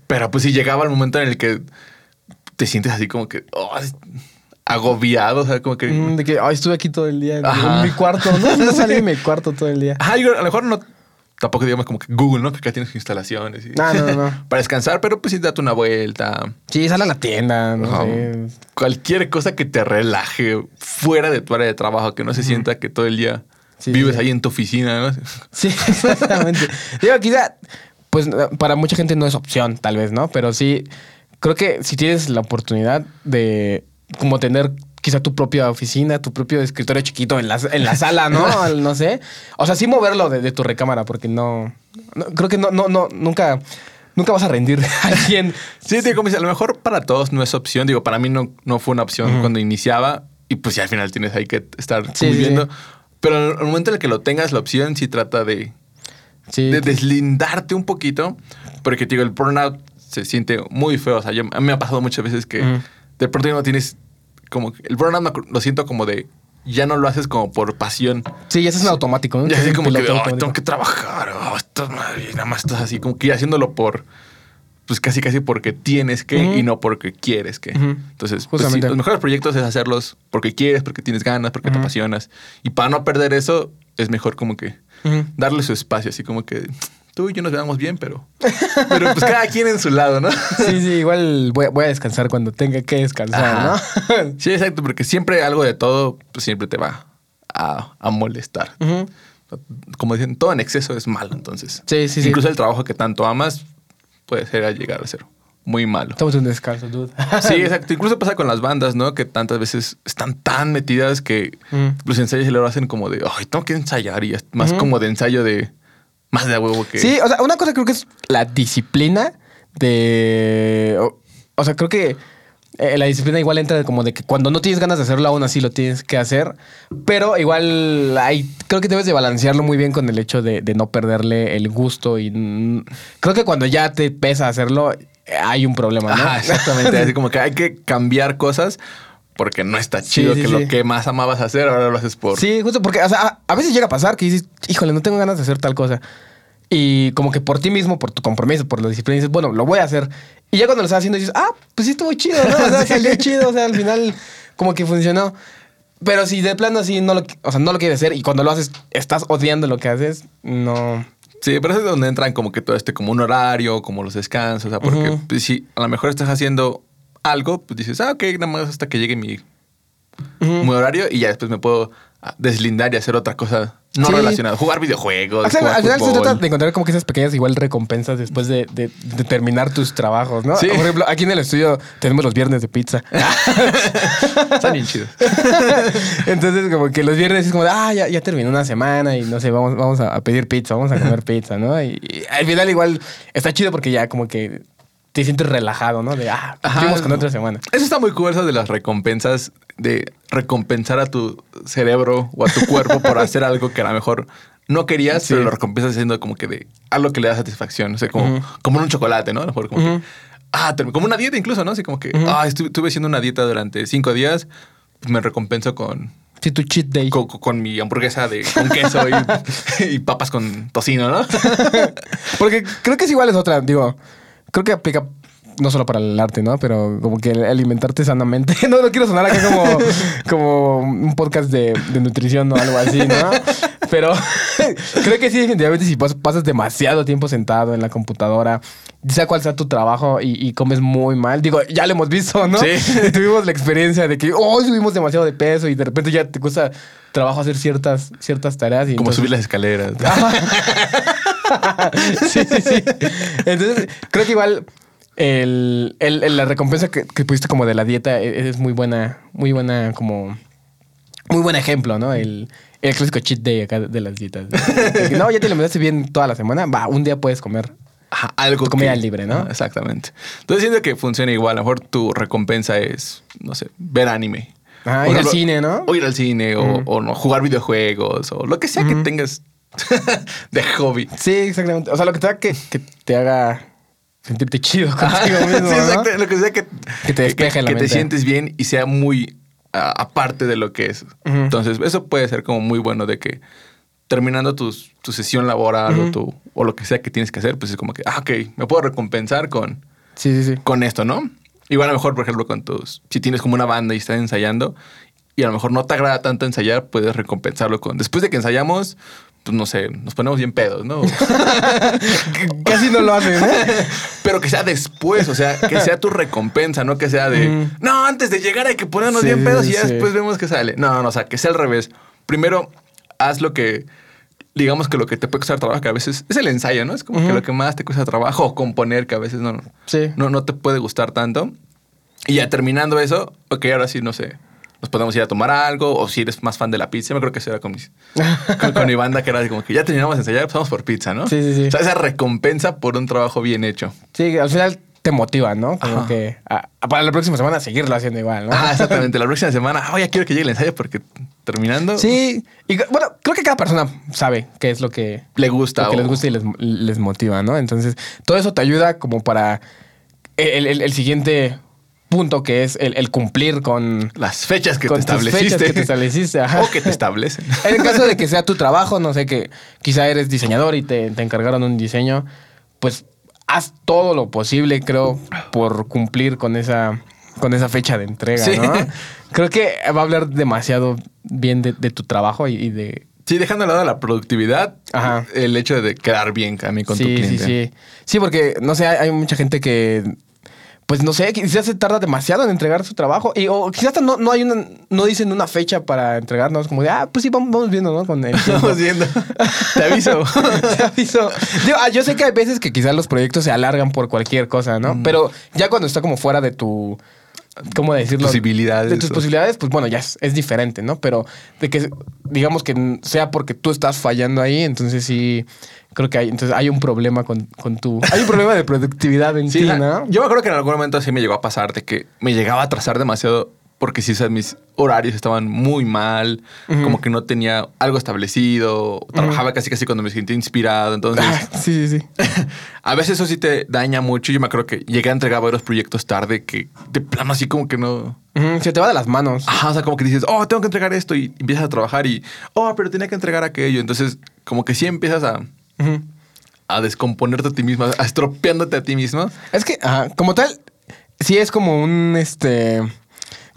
Pero pues sí llegaba el momento en el que te sientes así como que oh, agobiado, o sea, como que... Mm, de que ay, estuve aquí todo el día en, mi cuarto, ¿no? (laughs) No salí de mi cuarto todo el día. Ajá, a lo mejor no, tampoco digamos como que Google, ¿no? Que acá tienes instalaciones y No, no, no. (laughs) para descansar, pero pues sí date una vuelta. Sí, sale a la tienda, no sé. Cualquier cosa que te relaje fuera de tu área de trabajo, que no se sienta que todo el día Sí, vives sí. ahí en tu oficina, ¿no? (laughs) Sí, exactamente. Digo, quizá, pues para mucha gente no es opción, tal vez, ¿no? Pero sí, creo que si tienes la oportunidad de como tener quizá tu propia oficina, tu propio escritorio chiquito en la, en la sala, ¿no? (laughs) No sé. O sea, sí moverlo de, de tu recámara, porque no, no- creo que no, no, no, nunca, nunca vas a rendir (laughs) a alguien. Sí, digo, a lo mejor para todos no es opción. Digo, para mí no, no fue una opción cuando iniciaba y pues ya al final tienes ahí que estar Sí, viviendo. sí. Pero en el momento en el que lo tengas la opción, sí trata de, Sí, de deslindarte un poquito, porque digo, el burnout se siente muy feo. O sea, yo- a mí me ha pasado muchas veces que de pronto no tienes como el burnout lo siento como de ya no lo haces como por pasión. sí, ya es un automático, ¿no? Ya así como que, piloto "Ay, automático. tengo que trabajar, oh, esto, madre", y nada más estás así, como que haciéndolo por, pues casi casi porque tienes que Ujú. y no porque quieres que. Ujú. Entonces, pues, sí, los mejores proyectos es hacerlos porque quieres, porque tienes ganas, porque te Ujú. apasionas. Y para no perder eso, es mejor como que darle su espacio, así como que tú y yo nos veamos bien, pero, pero pues cada quien en su lado, ¿no? Sí, sí, igual voy a, voy a descansar cuando tenga que descansar, Ajá. ¿no? Sí, exacto, porque siempre algo de todo, pues siempre te va a, a molestar. Como dicen, todo en exceso es malo, entonces. Sí, sí, sí. Incluso el trabajo que tanto amas puede ser a llegar a ser muy malo. Estamos en un descanso, dude. Sí, exacto. Incluso pasa con las bandas, ¿no? Que tantas veces están tan metidas que Mm. los ensayos se lo hacen como de, ay, tengo que ensayar y es más como de ensayo de, más de a huevo que... Sí, o sea, una cosa creo que es la disciplina de. O, o sea, creo que eh, la disciplina igual entra como de que cuando no tienes ganas de hacerlo, aún así lo tienes que hacer. Pero igual hay, creo que debes de balancearlo muy bien con el hecho de, de no perderle el gusto. Y mm, creo que cuando ya te pesa hacerlo, hay un problema, ¿no? Ajá, exactamente. Así como que hay que cambiar cosas porque no está chido sí, que sí. lo que más amabas hacer ahora lo haces por... Sí, justo porque, o sea, a, a veces llega a pasar que dices, híjole, no tengo ganas de hacer tal cosa. Y como que por ti mismo, por tu compromiso, por la disciplina, dices, bueno, lo voy a hacer. Y ya cuando lo estás haciendo dices, ah, pues sí estuvo chido, ¿no? O sea, (laughs) Sí. salió chido, o sea, al final como que funcionó. Pero si de plano así no lo, o sea, no lo quieres hacer y cuando lo haces estás odiando lo que haces, no. Sí, pero eso es donde entran como que todo este, como un horario, como los descansos, o sea, porque Ujú. pues, si a lo mejor estás haciendo algo, pues dices, ah, ok, nada más hasta que llegue mi, mi horario y ya después me puedo ah, deslindar y hacer otra cosa no Sí. relacionada. Jugar videojuegos, O sea, jugar al final se trata de encontrar como que esas pequeñas igual recompensas después de, de- de terminar tus trabajos, ¿no? Sí. Por ejemplo, aquí en el estudio tenemos los viernes de pizza. (laughs) Están bien chidos. (laughs) Entonces, como que los viernes es como, de, ah, ya, ya terminó una semana y no sé, vamos, vamos a, a pedir pizza, vamos a comer pizza, ¿no? Y, y al final igual está chido porque ya como que te sientes relajado, ¿no? De, ah, fuimos con otra semana. Eso está muy cool, eso de las recompensas, de recompensar a tu cerebro o a tu cuerpo por (laughs) hacer algo que a lo mejor no querías, Sí. pero lo recompensas haciendo como que de algo que le da satisfacción. O sea, como, como en un chocolate, ¿no? A lo mejor como que, ah, como una dieta incluso, ¿no? Así como que, ah, estuve, estuve haciendo una dieta durante cinco días, pues me recompenso con, Sí, tu cheat day. con, con mi hamburguesa de, con queso y, (laughs) y papas con tocino, ¿no? (laughs) Porque creo que es igual es otra, digo, creo que aplica no solo para el arte, ¿no? Pero como que alimentarte sanamente. (laughs) No, no quiero sonar acá como, (laughs) como un podcast de, de nutrición o algo así, ¿no? Pero (laughs) creo que sí, definitivamente, si pas- pasas demasiado tiempo sentado en la computadora, sea cual sea tu trabajo y, y comes muy mal, digo, ya lo hemos visto, ¿no? Sí. (laughs) Tuvimos la experiencia de que, oh, subimos demasiado de peso y de repente ya te cuesta trabajo hacer ciertas, ciertas tareas. Y Como entonces- subir las escaleras. (laughs) sí, sí, sí. Entonces, creo que igual el, el- el- la recompensa que, que pusiste como de la dieta e- es muy buena, muy buena como... Muy buen ejemplo, ¿no? El, el clásico cheat day acá de las dietas. (laughs) No, ya te alimentaste bien toda la semana. Va, un día puedes comer Ajá, algo Comida que- libre, ¿no? Exactamente. Entonces siento que funciona igual. A lo mejor tu recompensa es, no sé, ver anime. Ajá, O ir al cine, ¿no? O ir al cine, o, o no, jugar videojuegos, o lo que sea que tengas (laughs) de hobby. Sí, exactamente. O sea, lo que te haga que, que te haga sentirte chido contigo (laughs) mismo, sí, ¿no? exacto. Lo que sea que, Que te despeje la que te mente. sientes bien y sea muy aparte de lo que es. Entonces, eso puede ser como muy bueno de que terminando tus- tu sesión laboral o, tu, o lo que sea que tienes que hacer, pues es como que, ah, ok, me puedo recompensar con, Sí, sí, sí. con esto, ¿no? Igual a lo mejor, por ejemplo, con tus, si tienes como una banda y estás ensayando y a lo mejor no te agrada tanto ensayar, puedes recompensarlo con, después de que ensayamos, pues no sé, nos ponemos bien pedos, ¿no? (laughs) (laughs) Casi no lo hacen, ¿eh? Pero que sea después, o sea, que sea tu recompensa, no que sea de, no, antes de llegar hay que ponernos Sí, bien pedos y ya sí. después vemos que sale. No, no, no, o sea, que sea al revés. Primero, haz lo que, digamos que lo que te puede costar trabajo, que a veces es el ensayo, ¿no? Es como que lo que más te cuesta trabajo, o componer, que a veces no, Sí. no, no te puede gustar tanto. Y ya terminando eso, ok, ahora sí, no sé, nos podemos ir a tomar algo, o si eres más fan de la pizza, me creo que eso era con, mis- (laughs) con, con mi banda, que era como que ya terminamos de ensayar, pues vamos por pizza, ¿no? Sí, sí, sí. O sea, esa recompensa por un trabajo bien hecho. Sí, al final te motiva, ¿no? Como Ajá. que a- a- para la próxima semana seguirlo haciendo igual, ¿no? Ah, exactamente. La próxima semana, ah, ya quiero que llegue el ensayo porque terminando Sí, y bueno, creo que cada persona sabe qué es lo que, le gusta. lo que o- les gusta y les, les motiva, ¿no? Entonces, todo eso te ayuda como para el, el- el siguiente punto que es el, el cumplir con, Las fechas que con te estableciste. fechas que te estableciste. ajá. (laughs) o que te establecen. En el caso de que (laughs) sea tu trabajo, no sé, que quizá eres diseñador y te, te encargaron un diseño, pues haz todo lo posible, creo, por cumplir con esa, con esa fecha de entrega, Sí. ¿no? Creo que va a hablar demasiado bien de, de tu trabajo y, y de... Sí, dejando de lado la productividad, Ajá. el hecho de quedar bien también con tu cliente. sí, sí. Sí, porque, no sé, hay mucha gente que... Pues no sé, quizás se tarda demasiado en entregar su trabajo. Y, o quizás no, no hay una, no dicen una fecha para entregarnos. Como de, ah, pues sí, vamos, vamos viendo, ¿no? Con el. (laughs) Vamos viendo. (laughs) Te aviso. (laughs) Te aviso. Digo, ah, yo sé que hay veces que quizás los proyectos se alargan por cualquier cosa, Mm. ¿no? Pero ya cuando está como fuera de tu. ¿Cómo decirlo? Posibilidades, De tus o- posibilidades, pues bueno, ya es, es diferente, ¿no? Pero de que, digamos que sea porque tú estás fallando ahí, entonces sí, creo que hay, entonces hay un problema con, con tu. (laughs) Hay un problema de productividad en Sí, ti, ¿no? Yo me acuerdo que en algún momento sí me llegó a pasar de que me llegaba a atrasar demasiado porque sí, o sea, mis horarios estaban muy mal, como que no tenía algo establecido, trabajaba casi casi cuando me sentía inspirado, entonces (laughs) sí, sí, sí. (laughs) a veces eso sí te daña mucho. Yo me acuerdo que llegué a entregar varios proyectos tarde que de plano así como que no... Ujú, se te va de las manos. Ajá, o sea, como que dices, oh, tengo que entregar esto y empiezas a trabajar y, oh, pero tenía que entregar aquello. Entonces, como que sí empiezas a, a descomponerte a ti mismo, a estropeándote a ti mismo. Es que, como tal, sí es como un, este,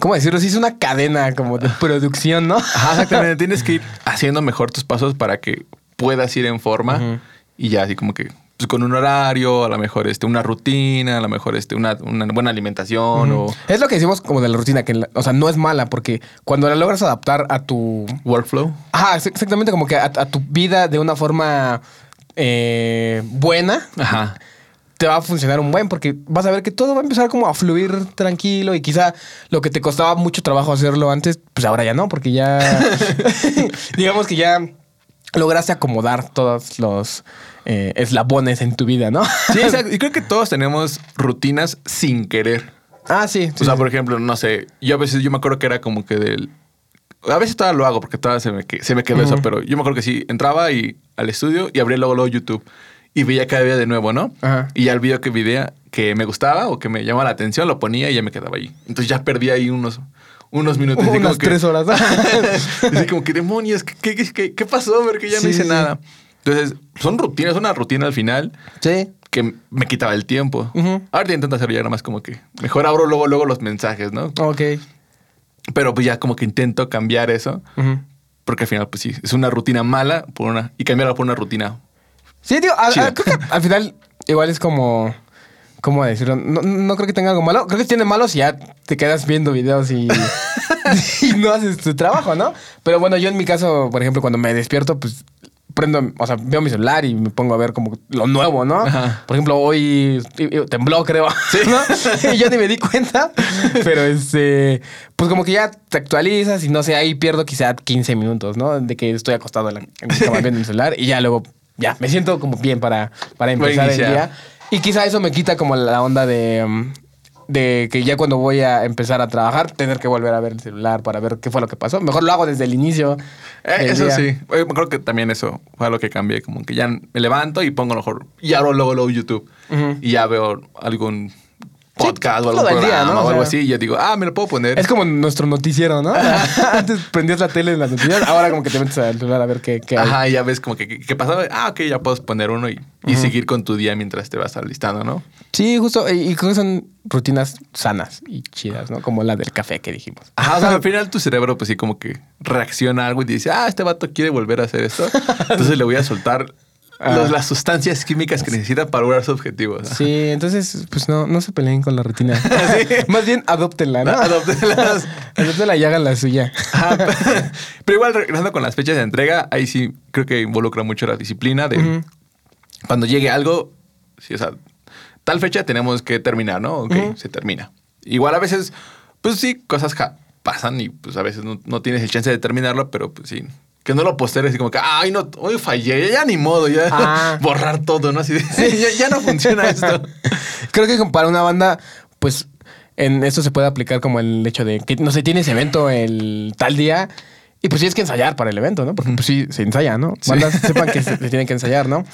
¿cómo decirlo? Sí es una cadena como de producción, ¿no? Ajá, exactamente. Tienes que ir haciendo mejor tus pasos para que puedas ir en forma y ya así como que pues, con un horario, a lo mejor este, una rutina, a lo mejor este, una, una buena alimentación o Es lo que decimos como de la rutina, que, la- o sea, no es mala, porque cuando la logras adaptar a tu... workflow. Ajá, exactamente como que a, a tu vida de una forma eh, buena, Ajá. Te va a funcionar un buen, porque vas a ver que todo va a empezar como a fluir tranquilo y quizá lo que te costaba mucho trabajo hacerlo antes, pues ahora ya no, porque ya, (laughs) (laughs) digamos que ya lograste acomodar todos los eh, eslabones en tu vida, ¿no? Sí, (laughs) exacto. Y creo que todos tenemos rutinas sin querer. Ah, sí. sí, o sea, sí. por ejemplo, no sé, yo a veces yo me acuerdo que era como que del... A veces todavía lo hago porque todavía se me, se me quedó eso, pero yo me acuerdo que sí, entraba y, al estudio y abría luego, luego YouTube y veía cada día de nuevo, ¿no? Ajá. Y ya el video que veía que me gustaba o que me llamaba la atención, lo ponía y ya me quedaba ahí. Entonces ya perdí ahí unos, unos minutos. Unas como que- tres horas. (laughs) Así como que demonios, ¿qué, qué, qué- qué pasó? Porque ya no hice sí. nada. Entonces, son rutinas, una rutina al final sí. que me quitaba el tiempo. Ujú. Ahora intento hacer ya nada más como que mejor abro luego, luego los mensajes, ¿no? Ok. Pero pues ya como que intento cambiar eso, porque al final pues sí, es una rutina mala por una y cambiarla por una rutina. Sí, tío, a- a- Chida. creo que al final igual es como... ¿Cómo decirlo? No, no creo que tenga algo malo. Creo que tiene malo si ya te quedas viendo videos y, (laughs) (laughs) y no haces tu trabajo, ¿no? Pero bueno, yo en mi caso, por ejemplo, cuando me despierto, pues prendo, o sea, veo mi celular y me pongo a ver como lo nuevo, ¿no? Ajá. Por ejemplo, hoy y- y tembló, creo. (laughs) ¿no? y yo ni me di cuenta. Pero este, pues como que ya te actualizas y no sé, ahí pierdo quizá 15 minutos, ¿no? De que estoy acostado en, la, en mi cama viendo mi celular y ya luego ya, me siento como bien para, para empezar el día. Y quizá eso me quita como la onda de, mm, de que ya cuando voy a empezar a trabajar, tener que volver a ver el celular para ver qué fue lo que pasó. Mejor lo hago desde el inicio. Eh, eso día. sí. Creo que también eso fue algo que cambié. Como que ya me levanto y pongo a lo mejor. Y abro luego, luego YouTube. Y ya veo algún podcast o algún día, programa ¿no? O o algo así. Y yo digo, ah, me lo puedo poner. Es como nuestro noticiero, ¿no? (laughs) Antes prendías la tele en las noticias, ahora como que te metes al celular a ver qué, qué hay. Ajá, ya ves como que qué pasaba. Ah, ok, ya puedes poner uno y, y seguir con tu día mientras te vas alistando, ¿no? Sí, justo. Y, y creo que son rutinas sanas y chidas, ¿no? Como la del café que dijimos. Ajá, o sea, al (laughs) final tu cerebro, pues sí, como que reacciona a algo y dice, ah, este vato quiere volver a hacer esto. (laughs) Entonces le voy a soltar Ah. los- las sustancias químicas que necesita para lograr su objetivo. ¿no? Sí, entonces, pues no, no se peleen con la rutina. (laughs) (laughs) Más bien, adóptenla, ¿no? (laughs) Adóptenla y hagan la suya. Ajá, Pero igual, regresando con las fechas de entrega, ahí sí creo que involucra mucho la disciplina de cuando llegue algo, sí, o sea, tal fecha tenemos que terminar, ¿no? Ok, se termina. Igual a veces, pues sí, cosas pasan y pues a veces no, no tienes el chance de terminarlo, pero pues sí. Que no lo posteres así como que, ay, no, hoy fallé, ya ni modo, ya Ah. (laughs) borrar todo, ¿no? Así de, ya, ya no funciona (laughs) esto. Creo que para una banda, pues en esto se puede aplicar como el hecho de que no sé, tienes evento el tal día y pues tienes que ensayar para el evento, ¿no? Porque pues sí, se ensaya, ¿no? Sí. Bandas sepan que se, se tienen que ensayar, ¿no?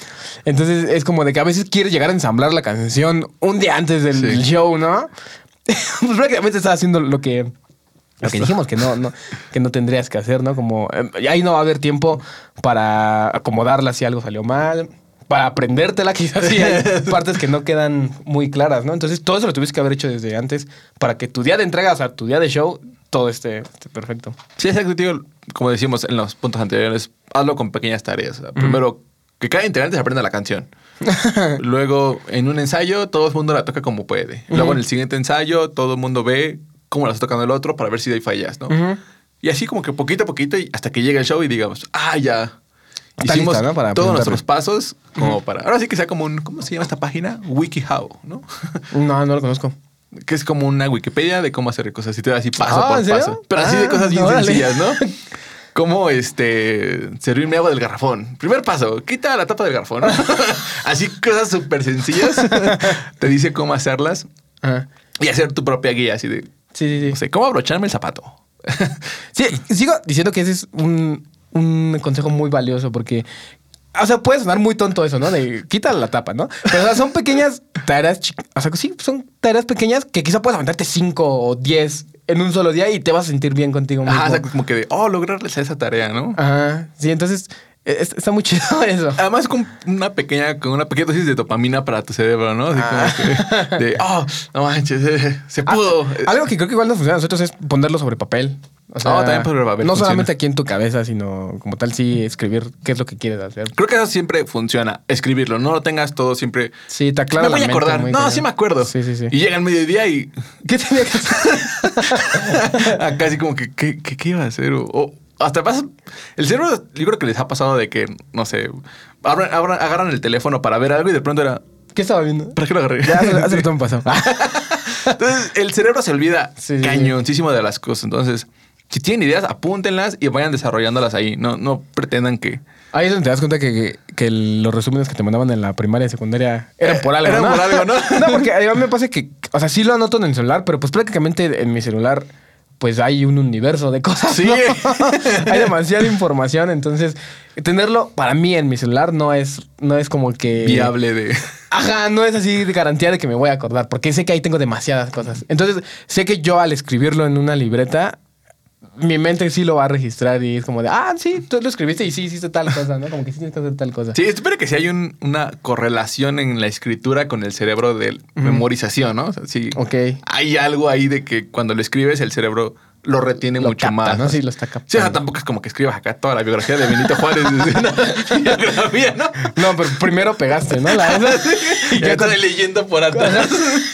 Entonces es como de que a veces quieres llegar a ensamblar la canción un día antes del Sí. show, ¿no? (laughs) pues prácticamente estás haciendo lo que... Lo que dijimos que no, no, que no tendrías que hacer, ¿no? Como eh, ahí no va a haber tiempo para acomodarla si algo salió mal, para aprendértela, (laughs) quizás sí hay (laughs) partes que no quedan muy claras, ¿no? Entonces todo eso lo tuviste que haber hecho desde antes para que tu día de entrega, o sea, tu día de show, todo esté, esté perfecto. Sí, exacto, tío. Como decimos en los puntos anteriores, hazlo con pequeñas tareas. Primero, que cada integrante se aprenda la canción. (laughs) Luego, en un ensayo, todo el mundo la toca como puede. Luego, en el siguiente ensayo, todo el mundo ve cómo la está tocando el otro para ver si hay fallas, ¿no? Y así como que poquito a poquito y hasta que llegue el show y digamos, ah, ya. Está Hicimos lista, ¿no? Para todos nuestros pasos como para... Ahora sí que sea como un... ¿Cómo se llama esta página? WikiHow, ¿no? No, no lo conozco. que es como una Wikipedia de cómo hacer cosas. Y te da así paso Ah, por paso. Pero así de Ah, cosas bien sencillas, ¿no? (laughs) Como este servirme agua del garrafón. Primer paso, quita la tapa del garrafón. (laughs) así cosas súper sencillas. te dice cómo hacerlas Ajá. y hacer tu propia guía, así de, Sí, sí, sí. no sé, cómo abrocharme el zapato. (laughs) Sí, sigo diciendo que ese es un, un consejo muy valioso porque, o sea, puede sonar muy tonto eso, ¿no? De quita la tapa, ¿no? Pero o sea, son pequeñas tareas, o sea, sí, son tareas pequeñas que quizá puedes aventarte cinco o diez en un solo día y te vas a sentir bien contigo mismo. O sea, como que de, oh, lograr realizar esa tarea, ¿no? Ajá, sí, entonces es- está muy chido (laughs) eso. Además con una pequeña, con una pequeña dosis de dopamina para tu cerebro, ¿no? Así como que de, oh, (laughs) no manches, eh, se Ah, pudo. algo que creo que igual nos funciona a nosotros es ponerlo sobre papel. O sea, Ah, también sobre papel No funciona. solamente aquí en tu cabeza, sino como tal, sí escribir qué es lo que quieres hacer. Creo que eso siempre funciona, escribirlo. No lo tengas todo siempre. Sí, te aclara me voy a acordar. No, sí me acuerdo. Sí, sí, sí. Y llega el mediodía y ¿Qué tenía que hacer? (laughs) acá así como que, ¿qué, qué, qué iba a hacer? O, o hasta pasa... El cerebro, yo creo que les ha pasado de que, no sé, abran- abran- agarran el teléfono para ver algo y de pronto era... ¿Qué estaba viendo? ¿Para qué lo agarré? Ya hace, hace rato me pasó. (laughs) Entonces, el cerebro se olvida Sí, sí, cañoncísimo de las cosas. Entonces, si tienen ideas, apúntenlas y vayan desarrollándolas ahí. No, no pretendan que... Ahí es donde te das cuenta que, que los resúmenes que te mandaban en la primaria y secundaria eran por algo, Eran ¿no? por algo, ¿no? (laughs) no, porque a mí me pasa que, o sea, sí lo anoto en el celular, pero pues prácticamente en mi celular pues hay un universo de cosas. Sí. ¿no? (laughs) hay demasiada información, entonces tenerlo para mí en mi celular no es, no es como que... Viable de... Ajá, no es así de garantía de que me voy a acordar, porque sé que ahí tengo demasiadas cosas. Entonces, sé que yo al escribirlo en una libreta, mi mente sí lo va a registrar y es como de, ah, sí, tú lo escribiste y sí hiciste tal cosa, ¿no? Como que sí tienes que hacer tal cosa. Sí, espero que sí hay un- una correlación en la escritura con el cerebro de memorización, ¿no? O sea, sí. Ok. Hay algo ahí de que cuando lo escribes el cerebro lo retiene Lo mucho capta, más. ¿no? Sí, lo está captando. Sí, o sea, tampoco es como que escribas acá toda la biografía de Benito Juárez (laughs) biografía, ¿no? No, pero primero pegaste, ¿no? La Y (laughs) ya estás leyendo por atrás.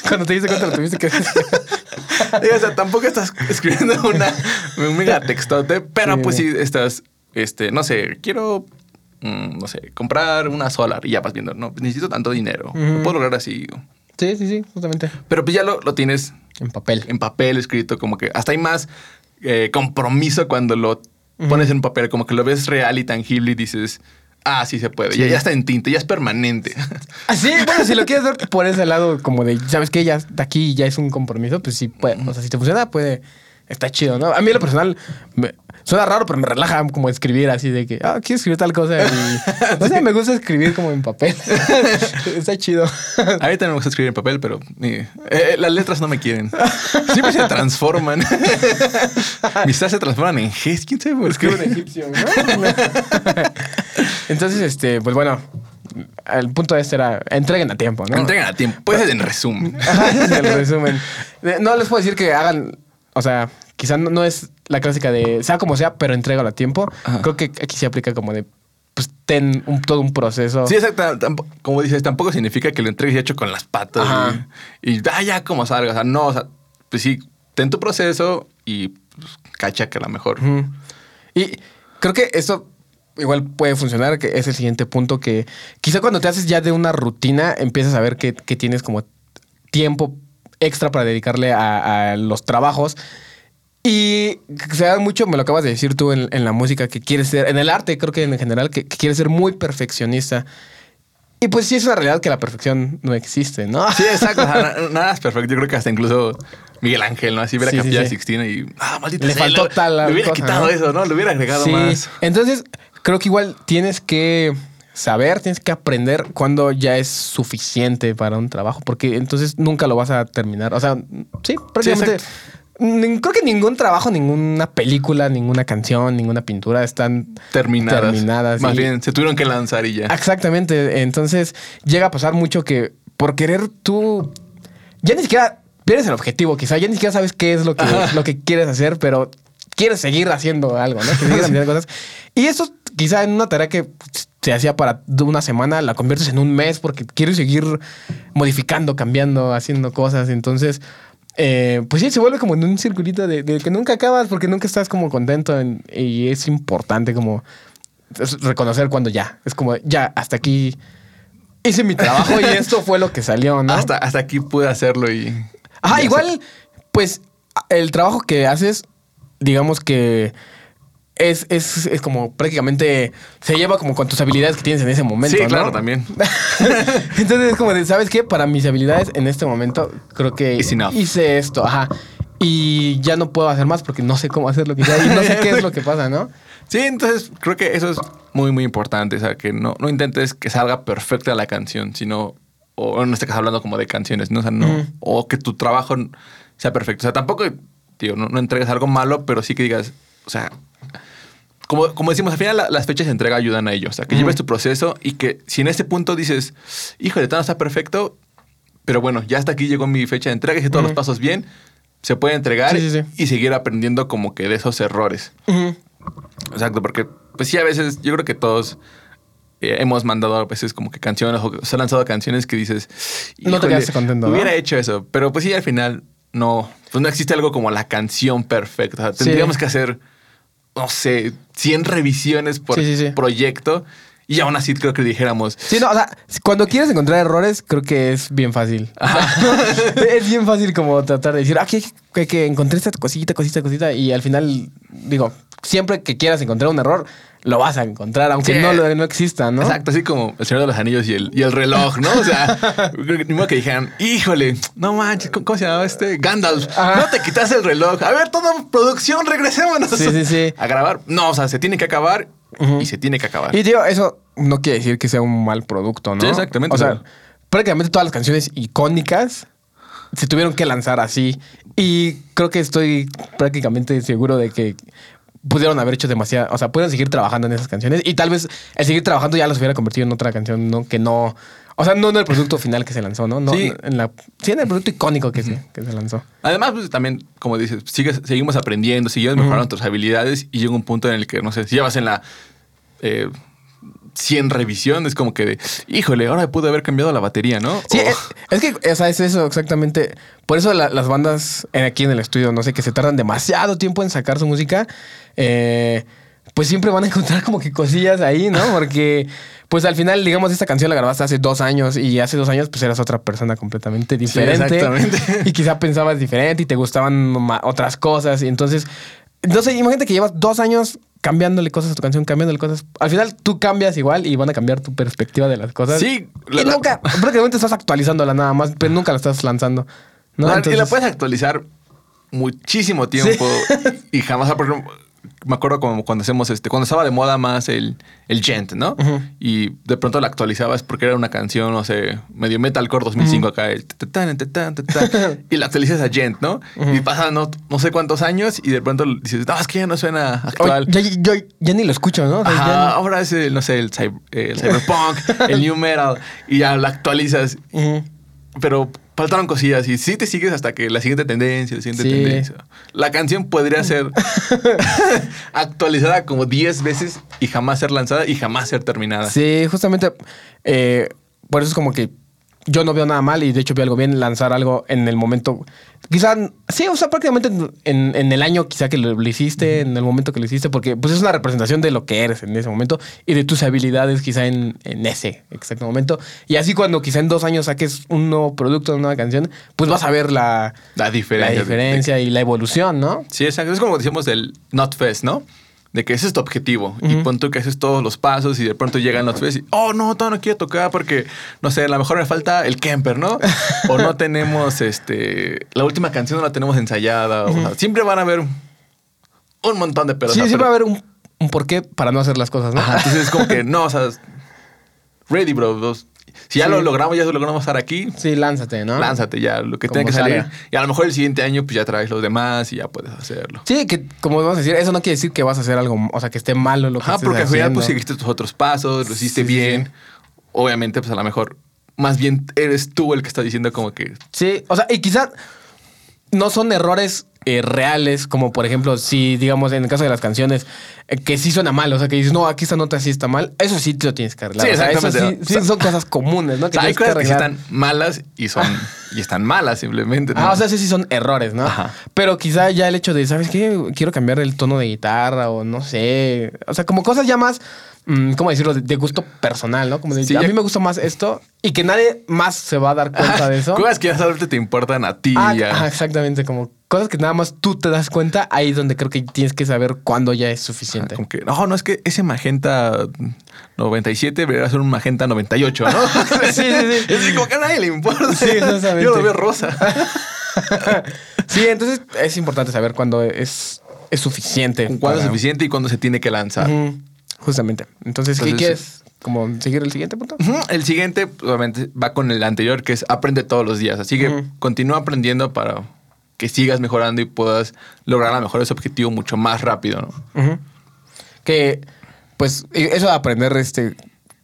Cuando te diste cuenta lo tuviste que (laughs) o sea, tampoco estás escribiendo una, un mega textote, pero Sí. pues sí estás, este, no sé, quiero, mm, no sé, comprar una solar y ya vas viendo, no, necesito tanto dinero, lo Ujú. puedo lograr así. Sí, sí, sí, justamente. Pero pues ya lo, lo tienes En papel. en papel escrito, como que hasta hay más eh, compromiso cuando lo pones en papel, como que lo ves real y tangible y dices, ah, sí se puede. Ya, ya está en tinta, ya es permanente. (laughs) Así, bueno, si lo quieres ver por ese lado, como de, ¿sabes qué? Ya de aquí ya es un compromiso, pues sí puede. O sea, si te funciona, puede. Está chido, ¿no? A mí, en lo personal, me- suena raro, pero me relaja como escribir así de que, ah, quiero escribir tal cosa. Y, (laughs) no sé, me gusta escribir como en papel. (laughs) está chido. A mí también me gusta escribir en papel, pero eh, eh, las letras no me quieren. Siempre se transforman. (laughs) Mis se transforman en Gs. ¿Quién sabe por Escribo en egipcio, ¿no? Entonces, este, pues bueno, el punto de este era entreguen a tiempo, ¿no? Entregan a tiempo. Puede ser en resumen. El resumen. No les puedo decir que hagan, o sea, quizá no, no es la clásica de sea como sea, pero entrégalo a tiempo. Ajá. Creo que aquí se aplica como de, pues ten un- todo un proceso. Sí, exacto. Como dices, tampoco significa que lo entregues hecho con las patas Ajá. y, y ah, ya como salga. O sea, no, o sea, pues sí, ten tu proceso y pues, cacha que a lo mejor. Y creo que esto igual puede funcionar, que es el siguiente punto que quizá cuando te haces ya de una rutina empiezas a ver que, que tienes como tiempo extra para dedicarle a, a los trabajos. Y se da mucho, me lo acabas de decir tú en, en la música, que quieres ser, en el arte creo que en general, que, que quieres ser muy perfeccionista. Y pues sí es una realidad que la perfección no existe, ¿no? Sí, exacto. (laughs) nada es perfecto. Yo creo que hasta incluso Miguel Ángel, ¿no? Así ve la Sí, capilla sí. Sixtina y. Ah, maldita Le sea, faltó tal Le hubiera cosa, quitado ¿no? eso, ¿no? Le hubiera agregado más. Entonces, creo que igual tienes que saber, tienes que aprender cuándo ya es suficiente para un trabajo, porque entonces nunca lo vas a terminar. O sea, sí, prácticamente. Creo que ningún trabajo, ninguna película, ninguna canción, ninguna pintura están Terminadas. terminadas. Más y- bien, se tuvieron que lanzar y ya. Exactamente. Entonces llega a pasar mucho que por querer tú ya ni siquiera pierdes el objetivo, quizá ya ni siquiera sabes qué es lo que, lo que quieres hacer, pero quieres seguir haciendo algo, ¿no? Que (laughs) haciendo cosas. Y eso quizá en una tarea que se hacía para una semana la conviertes en un mes porque quieres seguir modificando, cambiando, haciendo cosas. Entonces, eh, pues sí, se vuelve como en un circulito de, de que nunca acabas porque nunca estás como contento en- y es importante como reconocer cuando ya. Es como, ya, hasta aquí hice mi trabajo y esto fue lo que salió, ¿no? Hasta, hasta aquí pude hacerlo y. Ajá, ya igual, pues el trabajo que haces, digamos que es, es, es como prácticamente se lleva como con tus habilidades que tienes en ese se- momento. Sí, ¿no? claro, también. (laughs) Entonces es como de, ¿sabes qué? Para mis habilidades en este momento creo que hice esto, ajá. Y ya no puedo hacer más porque no sé cómo hacerlo quizá y no sé qué es lo que pasa, ¿no? (laughs) Sí, entonces creo que eso es muy, muy importante. O sea, que no, no intentes que salga perfecta la canción, sino, o en este caso hablando como de canciones, ¿no? O sea, no, o que tu trabajo sea perfecto. O sea, tampoco, tío, no, no entregues algo malo, pero sí que digas, o sea, como, como decimos, al final la- las fechas de entrega ayudan a ello. O sea, que lleves tu proceso y que si en este punto dices, híjole, todo no está perfecto, pero bueno, ya hasta aquí llegó mi fecha de entrega, hice todos los pasos bien, se puede entregar Sí, sí, sí. y seguir aprendiendo como que de esos errores. Exacto, porque pues sí, a veces yo creo que todos eh, hemos mandado a veces como que canciones o se han lanzado canciones que dices... No te "Híjole, quedaste contento, ¿no?" Hubiera hecho eso, pero pues sí, al final no, pues no existe algo como la canción perfecta. O sea, tendríamos que hacer, no sé, 100 revisiones por Sí, sí, sí. proyecto y aún así creo que dijéramos... Sí, no, o sea, cuando quieres encontrar errores, creo que es bien fácil. (laughs) es bien fácil como tratar de decir, ah, que, que, que encontré esta cosita, cosita, cosita, y al final, digo, siempre que quieras encontrar un error, lo vas a encontrar, aunque Sí. no, lo- no exista, ¿no? Exacto, así como el Señor de los Anillos y el, y el reloj, ¿no? O sea, (laughs) ni modo que dijeran, híjole, no manches, ¿cómo, se llamaba este? Gandalf, Ajá. no te quitas el reloj. A ver, toda producción, regresémonos Sí, sí, sí. (laughs) a grabar. No, o sea, se tiene que acabar Y se tiene que acabar. Y digo, eso no quiere decir que sea un mal producto, ¿no? Sí, exactamente, O sea, prácticamente todas las canciones icónicas se tuvieron que lanzar así. Y creo que estoy prácticamente seguro de que pudieron haber hecho demasiado, o sea, pudieron seguir trabajando en esas canciones y tal vez el seguir trabajando ya los hubiera convertido en otra canción, ¿no? Que no, o sea, no en el producto final que se lanzó, ¿no? no Sí. En la, sí, en el producto icónico que, se, que se lanzó. Además, pues también, como dices, sigues, seguimos aprendiendo, seguimos mejorando nuestras habilidades y llega un punto en el que, no sé, si llevas en la eh, 100 revisiones, como que de, híjole, ahora pude haber cambiado la batería, ¿no? Sí, es, es que o sea, es eso exactamente. Por eso la- las bandas en- aquí en el estudio, no sé, que se tardan demasiado tiempo en sacar su música, eh, pues siempre van a encontrar como que cosillas ahí, ¿no? (laughs) Porque, pues al final, digamos, esta canción la grabaste hace dos años y hace dos años, pues eras otra persona completamente diferente. exactamente. (laughs) Y quizá pensabas diferente y te gustaban otras cosas. Y entonces, no sé, imagínate que llevas dos años cambiándole cosas a tu canción, cambiándole cosas. Al final tú cambias igual y van a cambiar tu perspectiva de las cosas. Sí, Y la- la- nunca, prácticamente estás actualizándola nada más, pero nunca la estás lanzando. ¿no? Y la Entonces- puedes actualizar muchísimo tiempo y jamás, por ejemplo, me acuerdo como cuando hacemos este, cuando estaba de moda más el, el gent, ¿no? Y de pronto la actualizabas porque era una canción, no sé, medio metalcore 2005 acá, el tatán, tatán, tatán, y la actualizas a gent, ¿no? Y pasan no, no sé cuántos años y de pronto dices, no, es que ya no suena Oye, actual. ya, ya- ya ni lo escucho, ¿no? O sea, Ajá, ya ahora es el, no sé, el, cyber- el cyberpunk, el (laughs) new metal, y ya la actualizas pero faltaron cosillas y sí te sigues hasta que la siguiente tendencia, la siguiente Sí. tendencia. La canción podría ser (laughs) (laughs) actualizada como 10 veces y jamás ser lanzada y jamás ser terminada. Sí, justamente eh, por eso es como que yo no veo nada mal y de hecho veo algo bien lanzar algo en el momento. Quizá, sí, o sea, prácticamente en, en el año quizá que lo, lo hiciste, en el momento que lo hiciste, porque pues es una representación de lo que eres en ese momento y de tus habilidades quizá en, en ese exacto momento. Y así cuando quizá en dos años saques un nuevo producto, una nueva canción, pues vas a ver la, La la diferencia. diferencia y la evolución, ¿no? Sí, exacto. Es como decíamos del Not Fest, ¿no? De que ese es tu objetivo. Y pon tú que haces todos los pasos y de pronto llega el Not Fest y, oh, no, todavía no quiero tocar porque, no sé, a lo mejor me falta el camper, ¿no? (laughs) o no tenemos, este, la última canción no la tenemos ensayada. o sea, siempre van a haber un montón de pedos. Sí, siempre va a haber un, un porqué para no hacer las cosas, ¿no? Ajá, entonces es como que, (laughs) no, o sea, ready, bro. dos- Si ya Sí. lo logramos, ya lo logramos estar aquí, Sí, lánzate, ¿no? lánzate ya, lo que Como tenga que salir. salga. Y a lo mejor el siguiente año, pues ya traes los demás y ya puedes hacerlo. Sí, que como vamos a decir, eso no quiere decir que vas a hacer algo, o sea, que esté malo lo que estés porque al final pues seguiste tus otros pasos, lo hiciste Sí, bien. sí. Obviamente, pues a lo mejor, más bien eres tú el que está diciendo como que... Sí, o sea, y quizá no son errores eh, reales, como por ejemplo, si digamos en el caso de las canciones, eh, que sí suena mal, o sea, que dices, no, aquí esta nota sí está mal, eso sí te lo tienes que arreglar. Sí, o sea, eso exactamente. sí, son cosas comunes, ¿no? O sea, hay que cosas que sí están malas y son... y están malas simplemente. ¿no? Ah, o sea, sí, sí son errores, ¿no? Ajá. Pero quizá ya el hecho de, ¿sabes qué? Quiero cambiar el tono de guitarra o no sé. O sea, como cosas ya más, mm, ¿cómo decirlo? De, gusto personal, ¿no? Como de, Sí, a ya- mí me gusta más esto y que nadie más se va a dar cuenta de (laughs) eso. Cosas que ya solamente te importan a ti. Ah, ya. exactamente, como cosas que nada más tú te das cuenta, ahí es donde creo que tienes que saber cuándo ya es suficiente. Que, no, no, es que ese magenta 97 debería ser un magenta 98, ¿no? (laughs) (laughs) Sí, sí, sí. Es como que a nadie le importa. Sí, exactamente. Yo lo veo rosa. (laughs) sí, entonces es importante saber cuándo es, es suficiente. ¿Cuándo es suficiente y cuándo se tiene que lanzar? Justamente. Entonces, ¿qué Entonces, quieres? ¿Como seguir el siguiente punto? El siguiente, obviamente, va con el anterior, que es aprende todos los días. Así que continúa aprendiendo para que sigas mejorando y puedas lograr a lo mejor ese objetivo mucho más rápido, ¿no? Que, pues, eh, eso de aprender, este,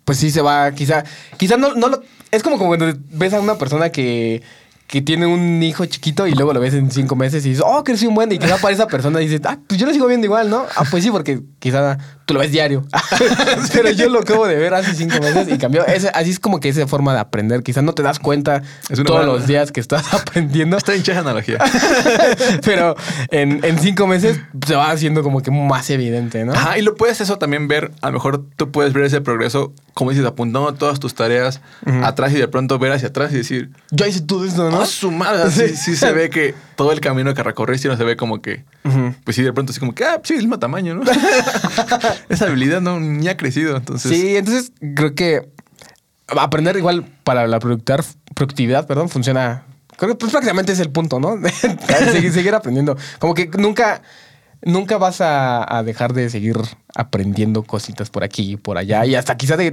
pues sí se va, quizá, quizá no, no lo, es como cuando ves a una persona que, que tiene un hijo chiquito y luego lo ves en cinco meses y dices, oh, creció un buen, y quizá para esa persona dices, ah, pues yo lo sigo viendo igual, ¿no? Ah, pues sí, porque quizá tú lo ves diario. (laughs) Pero yo lo acabo de ver hace cinco meses y cambió. Ese- así es como que esa forma de aprender. Quizá no te das cuenta Es todos buena- los días que estás (laughs) aprendiendo. Está hincha esa analogía. (laughs) Pero en, en cinco meses se va haciendo como que más evidente, ¿no? Ajá, y lo puedes eso también ver, a lo mejor tú puedes ver ese progreso, como dices, apuntando todas tus tareas atrás y de pronto ver hacia atrás y decir, Yo hice todo esto, ¿no? no, su madre, sí, sí se ve que todo el camino que recorriste no se ve como que, pues sí, de pronto así como que, ah, sí, el mismo tamaño, ¿no? (laughs) Esa habilidad no ni ha crecido, entonces. Sí, entonces creo que aprender igual para la productividad, perdón, funciona. Creo que pues, prácticamente es el punto, ¿no? (laughs) seguir, aprendiendo. Como que nunca, nunca vas a, dejar de seguir aprendiendo cositas por aquí y por allá. Y hasta quizá de-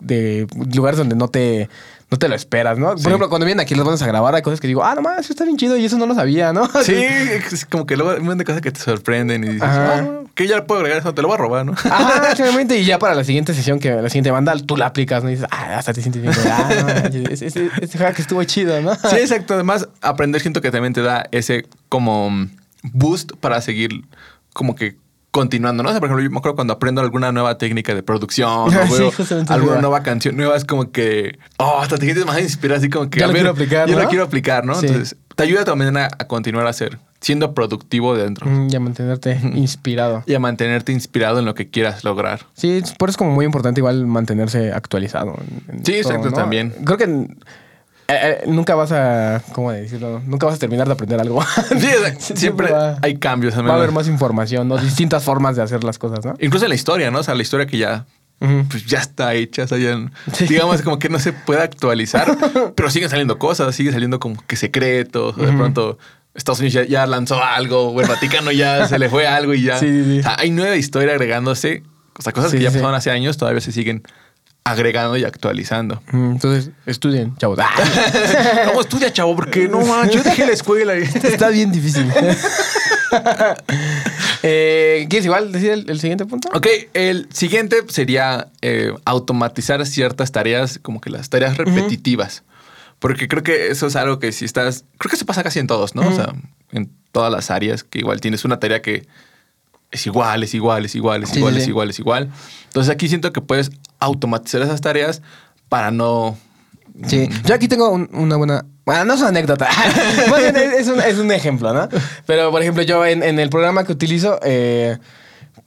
de lugares donde no te, no te lo esperas, ¿no? Por Sí. ejemplo, cuando vienen aquí los vamos a grabar, hay cosas que digo, ah, no más, eso está bien chido y eso no lo sabía, ¿no? (laughs) Sí, es como que luego un de cosas que te sorprenden y dices. "Ah, que ya puedo agregar eso, te lo voy a robar, ¿no? Ah, (laughs) exactamente. Y ya para la siguiente sesión, que la siguiente banda, tú la aplicas, ¿no? Y dices, ah, hasta te sientes bien. Ah, no, ese, ese, ese hack estuvo chido, ¿no? Sí, exacto. Además, aprender siento que también te da ese como boost para seguir como que continuando, ¿no? O sea, por ejemplo, yo me acuerdo cuando aprendo alguna nueva técnica de producción o (laughs) Sí, alguna nueva canción nueva, es como que, oh, hasta te sientes más inspirado, así como que, a lo quiero aplicar, Yo ¿no? lo quiero aplicar, ¿no? Sí. Entonces, te ayuda también a, a continuar a ser, siendo productivo dentro Mm, Y a mantenerte (laughs) inspirado. y a mantenerte inspirado en lo que quieras lograr. Sí, por eso es como muy importante igual mantenerse actualizado. en- en Sí, exacto, también. Creo que en- eh, nunca vas a, ¿cómo decirlo? Nunca vas a terminar de aprender algo. (laughs) Sí, (laughs) siempre va, hay cambios. va a haber más información, ¿no? Distintas formas de hacer las cosas, ¿no? Incluso en la historia, ¿no? O sea, la historia que ya pues ya está hecha, o sea, ya, Sí. digamos como que no se puede actualizar, (laughs) pero siguen saliendo cosas, sigue saliendo como que secretos, o de pronto Estados Unidos ya, ya lanzó algo, o el Vaticano ya se le fue algo y ya. Sí, sí, sí. O sea, hay nueva historia agregándose, o sea, cosas que ya pasaron hace años todavía se siguen agregando y actualizando. Mm, Entonces, estudien, chavos. (laughs) ¿Cómo estudia, chavo? Porque no (laughs) manches, yo dejé la escuela. y- Está (laughs) bien difícil. eh, ¿Quieres igual decir el, el siguiente punto? Ok, el siguiente sería eh, automatizar ciertas tareas, como que las tareas repetitivas. Porque creo que eso es algo que si estás. Creo que eso pasa casi en todos, ¿no? O sea, en todas las áreas, que igual tienes una tarea que es igual, es igual, es igual, es Sí, igual, sí, es igual, es igual. Entonces aquí siento que puedes automatizar esas tareas para no. Sí, yo aquí tengo un- una buena. Bueno, no es una anécdota. (laughs) Más bien es, un, es un ejemplo, ¿no? Pero, por ejemplo, yo en, en el programa que utilizo, eh,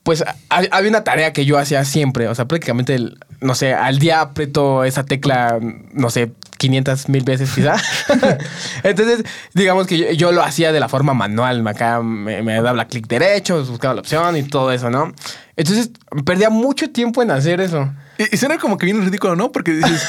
pues ha- había una tarea que yo hacía siempre. O sea, prácticamente, el- no sé, al día aprieto esa tecla, no sé, 500 mil veces quizá. (laughs) Entonces, digamos que yo, yo lo hacía de la forma manual. Acá me, me daba clic derecho, buscaba la opción y todo eso, ¿no? Entonces, perdía mucho tiempo en hacer eso. Y, y suena como que viene ridículo, ¿no? Porque dices,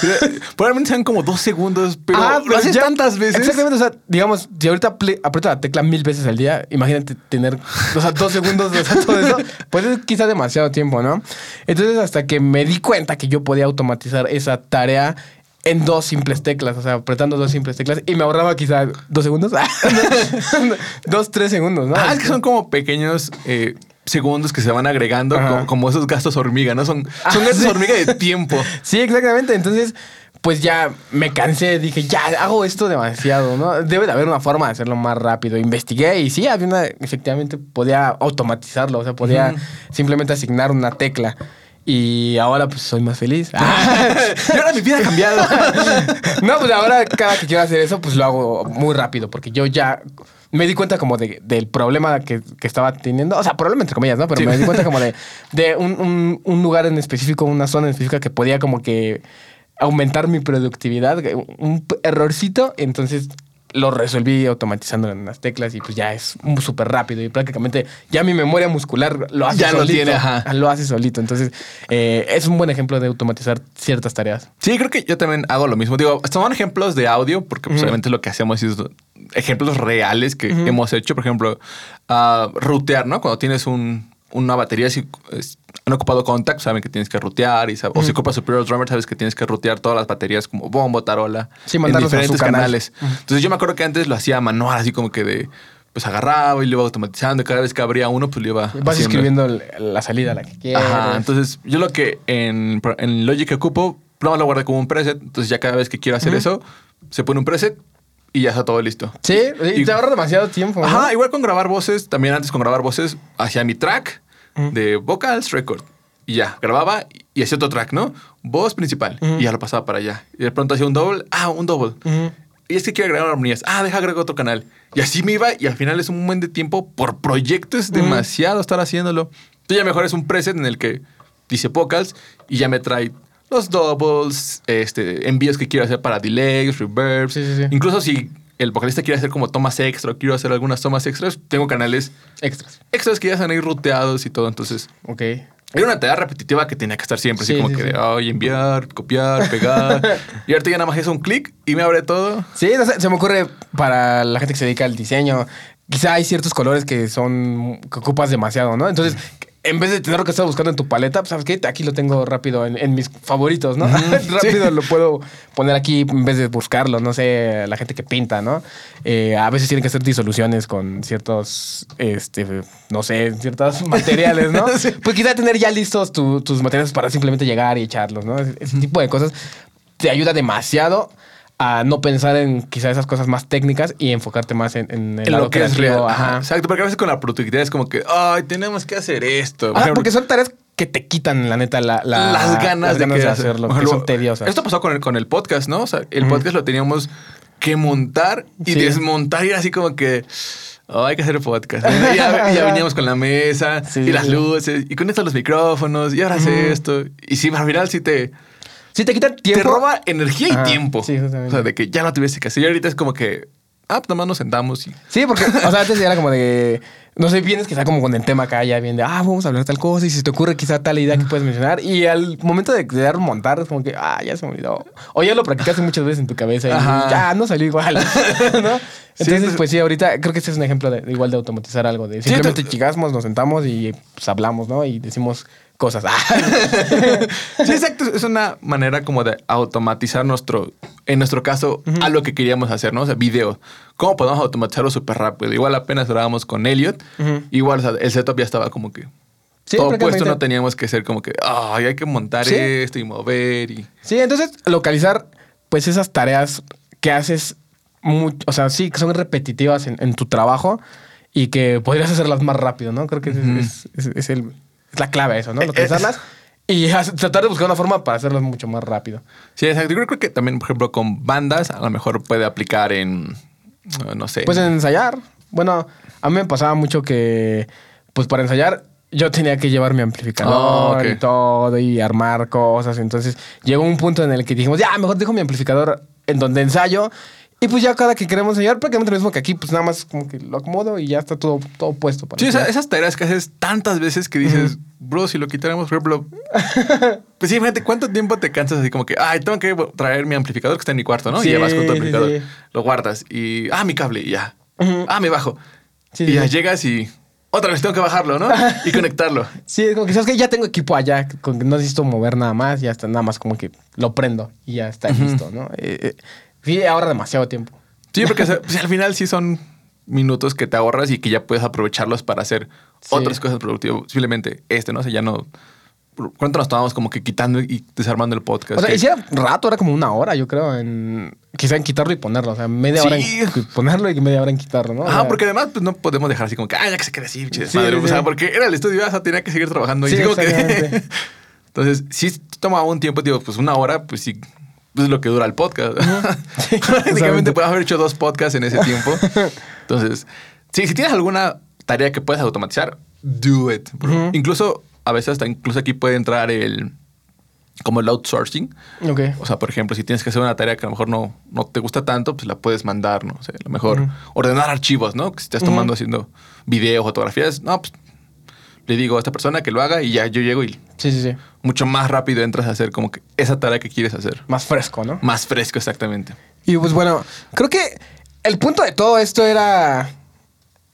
probablemente sean como dos segundos, pero Ah, lo haces ya- tantas veces. Exactamente, o sea, digamos, si ahorita aprieto la tecla mil veces al día, imagínate tener, o sea, dos segundos de hacer todo eso, pues es quizá demasiado tiempo, ¿no? Entonces, hasta que me di cuenta que yo podía automatizar esa tarea en dos simples teclas, o sea, apretando dos simples teclas, y me ahorraba quizá dos segundos, (laughs) dos, tres segundos, ¿no? Ah, es que son como pequeños eh, segundos que se van agregando, como, como esos gastos hormiga, ¿no? Son, Ah, son gastos sí. hormiga de tiempo. (laughs) Sí, exactamente. Entonces, pues ya me cansé. Dije, ya hago esto demasiado, ¿no? Debe de haber una forma de hacerlo más rápido. Investigué y sí, había una, efectivamente, podía automatizarlo. O sea, podía simplemente asignar una tecla. Y ahora pues soy más feliz. (laughs) y ahora mi vida ha cambiado. (laughs) no, pues ahora cada que quiero hacer eso, pues lo hago muy rápido, porque yo ya me di cuenta como de- del problema que, que estaba teniendo. O sea, problema entre comillas, ¿no? Pero Sí. me di cuenta como de, (laughs) de un, un- un lugar en específico, una zona en específica que podía como que aumentar mi productividad. Un errorcito, entonces lo resolví automatizando en las teclas y pues ya es súper rápido y prácticamente ya mi memoria muscular lo hace Ya lo solito. tiene, ajá. Lo hace solito. Entonces eh, es un buen ejemplo de automatizar ciertas tareas. Sí, creo que yo también hago lo mismo. Digo, son ejemplos de audio, porque pues, obviamente lo que hacemos es ejemplos reales que hemos hecho. Por ejemplo, ah, rutear, ¿no? Cuando tienes un- una batería, si es- han ocupado contact, saben que tienes que rutear. Y sab- O si ocupas Superior Drummer, sabes que tienes que rutear todas las baterías como bombo, tarola. Sí, en a diferentes canal. canales. Ujú. Entonces yo me acuerdo que antes lo hacía manual, así como que de... Pues agarraba y lo iba automatizando. y Cada vez que abría uno, pues lo iba Vas haciendo. escribiendo la salida, la que quieres. Ajá, entonces yo lo que en, en Logic que ocupo, no lo guardo como un preset. Entonces ya cada vez que quiero hacer eso, se pone un preset y ya está todo listo. Sí, y Y- te ahorra demasiado tiempo. ¿no? Ajá, igual con grabar voces, también antes con grabar voces, hacía mi track De vocals record. Y ya, grababa y hacía otro track, ¿no? Voz principal. Y ya lo pasaba para allá. Y de pronto hacía un double. Ah, un double. Y es que quiero agregar armonías. Ah, deja agregar otro canal. Y así me iba y al final es un buen de tiempo por proyecto. Es demasiado estar haciéndolo. Entonces ya mejor es un preset en el que dice vocals y ya me trae los doubles, este, envíos que quiero hacer para delays, reverbs. Sí, sí, sí. Incluso si el vocalista quiere hacer como tomas extra o quiero hacer algunas tomas extras, tengo canales Extras. extras que ya están ahí ruteados y todo. Entonces Ok. era una tarea repetitiva que tenía que estar siempre. Sí, así como sí, que de, ay, enviar, copiar, pegar. (laughs) y ahorita ya nada más es un clic y me abre todo. Sí, no sé, se me ocurre para la gente que se dedica al diseño. Quizá hay ciertos colores que son que ocupas demasiado, ¿no? Entonces, en vez de tener que estar buscando en tu paleta, pues, ¿sabes qué? Aquí lo tengo rápido en, en mis favoritos, ¿no? (laughs) rápido lo puedo poner aquí en vez de buscarlo. No sé, la gente que pinta, ¿no? Eh, a veces tienen que hacer disoluciones con ciertos, este, no sé, ciertos (laughs) materiales, ¿no? Sí. Pues quizá tener ya listos tu- tus materiales para simplemente llegar y echarlos, ¿no? Ese, ese tipo de cosas te ayuda demasiado a no pensar en quizá esas cosas más técnicas y enfocarte más en, en el en lado lo que es real. Ajá. Exacto, porque a veces con la productividad es como que, ay, tenemos que hacer esto. Por Ajá, ejemplo, porque son tareas que te quitan, la neta, la, la- las ganas, las ganas de, hacerlo, Por que ejemplo, son tediosas. Esto pasó con el, con el podcast, ¿no? O sea, el podcast lo teníamos que montar y Sí. desmontar y era así como que. "Oh, hay que hacer podcast. Y ya, (laughs) ya veníamos con la mesa Sí, y las luces y con esto los micrófonos y ahora hace Ujú. esto. Y sí, al final sí te. Sí, te quita tiempo. Te roba energía y tiempo. sí, justamente. O sea, de que ya no tuviese que hacer. Y ahorita es como que, ah, pues nomás nos sentamos y. Sí, porque, o sea, antes era como de, no sé, vienes que está como con el tema acá, ya bien de, ah, vamos a hablar tal cosa, y si te ocurre quizá tal idea que puedes mencionar, y al momento de, de dar un montar, es como que, ah, ya se me olvidó. O ya lo practicaste muchas veces en tu cabeza y Ajá. ya no salió igual, (laughs) ¿no? Sí, Entonces, entonces- pues sí, ahorita creo que este es un ejemplo de, igual de automatizar algo, de simplemente chicasmos, nos sentamos y pues hablamos, ¿no? Y decimos cosas. (laughs) Sí, exacto. Es una manera como de automatizar nuestro, en nuestro caso, a lo que queríamos hacer, ¿no? O sea, video. ¿Cómo podemos automatizarlo súper rápido? Igual apenas grabamos con Elliot. Igual, o sea, el setup ya estaba como que Sí, todo puesto. No teníamos que ser como que, ay, hay que montar Sí. esto y mover y... Sí, entonces localizar pues esas tareas que haces, mu- o sea, sí, que son repetitivas en, en tu trabajo y que podrías hacerlas más rápido, ¿no? Creo que es- es el- es la clave eso, ¿no? Eh, Localizarlas y (laughs) hacer- tratar de buscar una forma para hacerlas mucho más rápido. Sí, exacto. Yo creo que también, por ejemplo, con bandas, a lo mejor puede aplicar en, eh, no sé. Pues en ensayar, bueno, a mí me pasaba mucho que, pues para ensayar, yo tenía que llevar mi amplificador Ah, y todo y armar cosas. Entonces llegó un punto en el que dijimos, ya, mejor dejo mi amplificador en donde ensayo. Y pues ya cada que queremos ensayar, prácticamente lo mismo que aquí, pues nada más como que lo acomodo y ya está todo, todo puesto. Para Sí, esa- esas tareas que haces tantas veces que dices, bro, si lo quitáramos, por ejemplo. (laughs) pues sí, fíjate, ¿cuánto tiempo te cansas así como que, ay, tengo que traer mi amplificador que está en mi cuarto, ¿no? Sí, y llevas con tu amplificador, sí. lo guardas y, ah, mi cable y ya. Ah, me bajo. Y ya llegas y otra vez tengo que bajarlo, ¿no? (laughs) y conectarlo. Sí, es como que sabes que ya tengo equipo allá, con que no necesito mover nada más, ya está, nada más como que lo prendo y ya está listo, ¿no? Eh, eh, sí, ahorra demasiado tiempo. Sí, porque pues, al final sí son minutos que te ahorras y que ya puedes aprovecharlos para hacer Sí. otras cosas productivas. Simplemente este, ¿no? O sea, ya no... ¿Cuánto nos tomamos como que quitando y desarmando el podcast? O sea, hiciera rato, era como una hora, yo creo, en quizá en quitarlo y ponerlo. O sea, media Sí. hora en ponerlo y media hora en quitarlo, ¿no? O sea, porque además pues, no podemos dejar así como que, ah, ya que se quede así, Sí, desmadre". sí, O sea, porque era el estudio, o sea, tenía que seguir trabajando. Y como que-. (laughs) Entonces, sí tomaba un tiempo, digo, pues una hora, pues sí, pues es lo que dura el podcast. (laughs) Sí, Prácticamente puedes haber hecho dos podcasts en ese tiempo. (laughs) Entonces, sí, si tienes alguna tarea que puedes automatizar, do it. bro. Incluso, a veces hasta incluso aquí puede entrar el, como el outsourcing. O sea, por ejemplo, si tienes que hacer una tarea que a lo mejor no, no te gusta tanto, pues la puedes mandar, ¿no? O sea, a lo mejor ordenar archivos, ¿no? Que si estás tomando, haciendo videos, fotografías, no, pues le digo a esta persona que lo haga y ya yo llego y Sí, sí, sí. mucho más rápido entras a hacer como que esa tarea que quieres hacer. Más fresco, ¿no? Más fresco, exactamente. Y pues bueno, creo que el punto de todo esto era.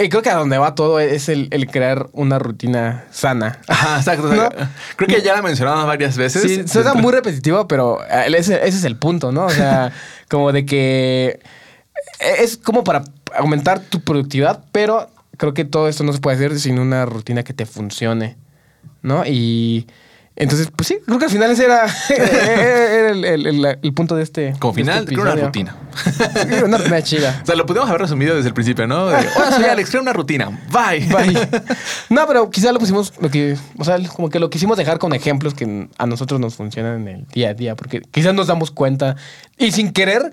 Y creo que a donde va todo es el, el crear una rutina sana. Ajá, exacto. Creo que ya la mencionamos varias veces. Sí, suena muy repetitivo, pero ese, ese es el punto, ¿no? O sea, (laughs) como de que es como para aumentar tu productividad, pero creo que todo esto no se puede hacer sin una rutina que te funcione, ¿no? Y entonces, pues sí, creo que al final ese era, (laughs) era el, el- el- el punto de este. Como este final, creo una rutina. Una (laughs) rutina chida. O sea, lo pudimos haber resumido desde el principio, ¿no? De, Hola, soy Alex, creo una rutina. Bye. Bye. (laughs) No, pero quizá lo pusimos, lo que, o sea, como que lo quisimos dejar con ejemplos que a nosotros nos funcionan en el día a día, porque quizás nos damos cuenta y sin querer,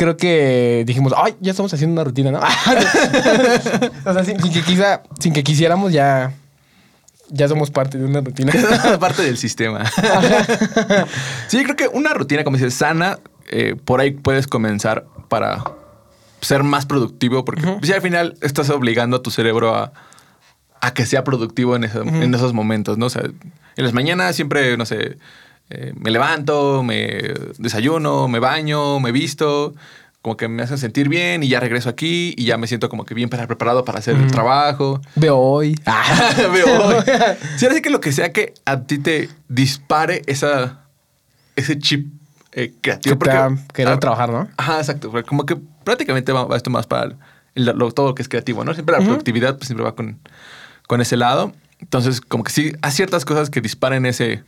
creo que dijimos, ay, ya estamos haciendo una rutina, ¿no? (laughs) o sea, sin, sin que quizá, sin que quisiéramos ya, ya somos parte de una rutina. (laughs) Parte del sistema. sí, creo que una rutina, como dices, sana, eh, por ahí puedes comenzar para ser más productivo, porque si al final estás obligando a tu cerebro a, a que sea productivo en, ese- en esos momentos, ¿no? O sea, en las mañanas siempre, no sé, eh, me levanto, me desayuno, me baño, me visto, como que me hacen sentir bien y ya regreso aquí y ya me siento como que bien para- preparado para hacer el trabajo. Veo hoy. Ah. (laughs) Veo (laughs) hoy. Sí, que lo que sea que a ti te dispare esa, ese chip eh, creativo. Que te haga querer ah, trabajar, ¿no? Ajá, exacto. porque Como que prácticamente va, va esto más para el- lo- todo lo que es creativo, ¿no? Siempre la productividad pues, siempre va con, con ese lado. Entonces, como que sí, hay ciertas cosas que disparen ese,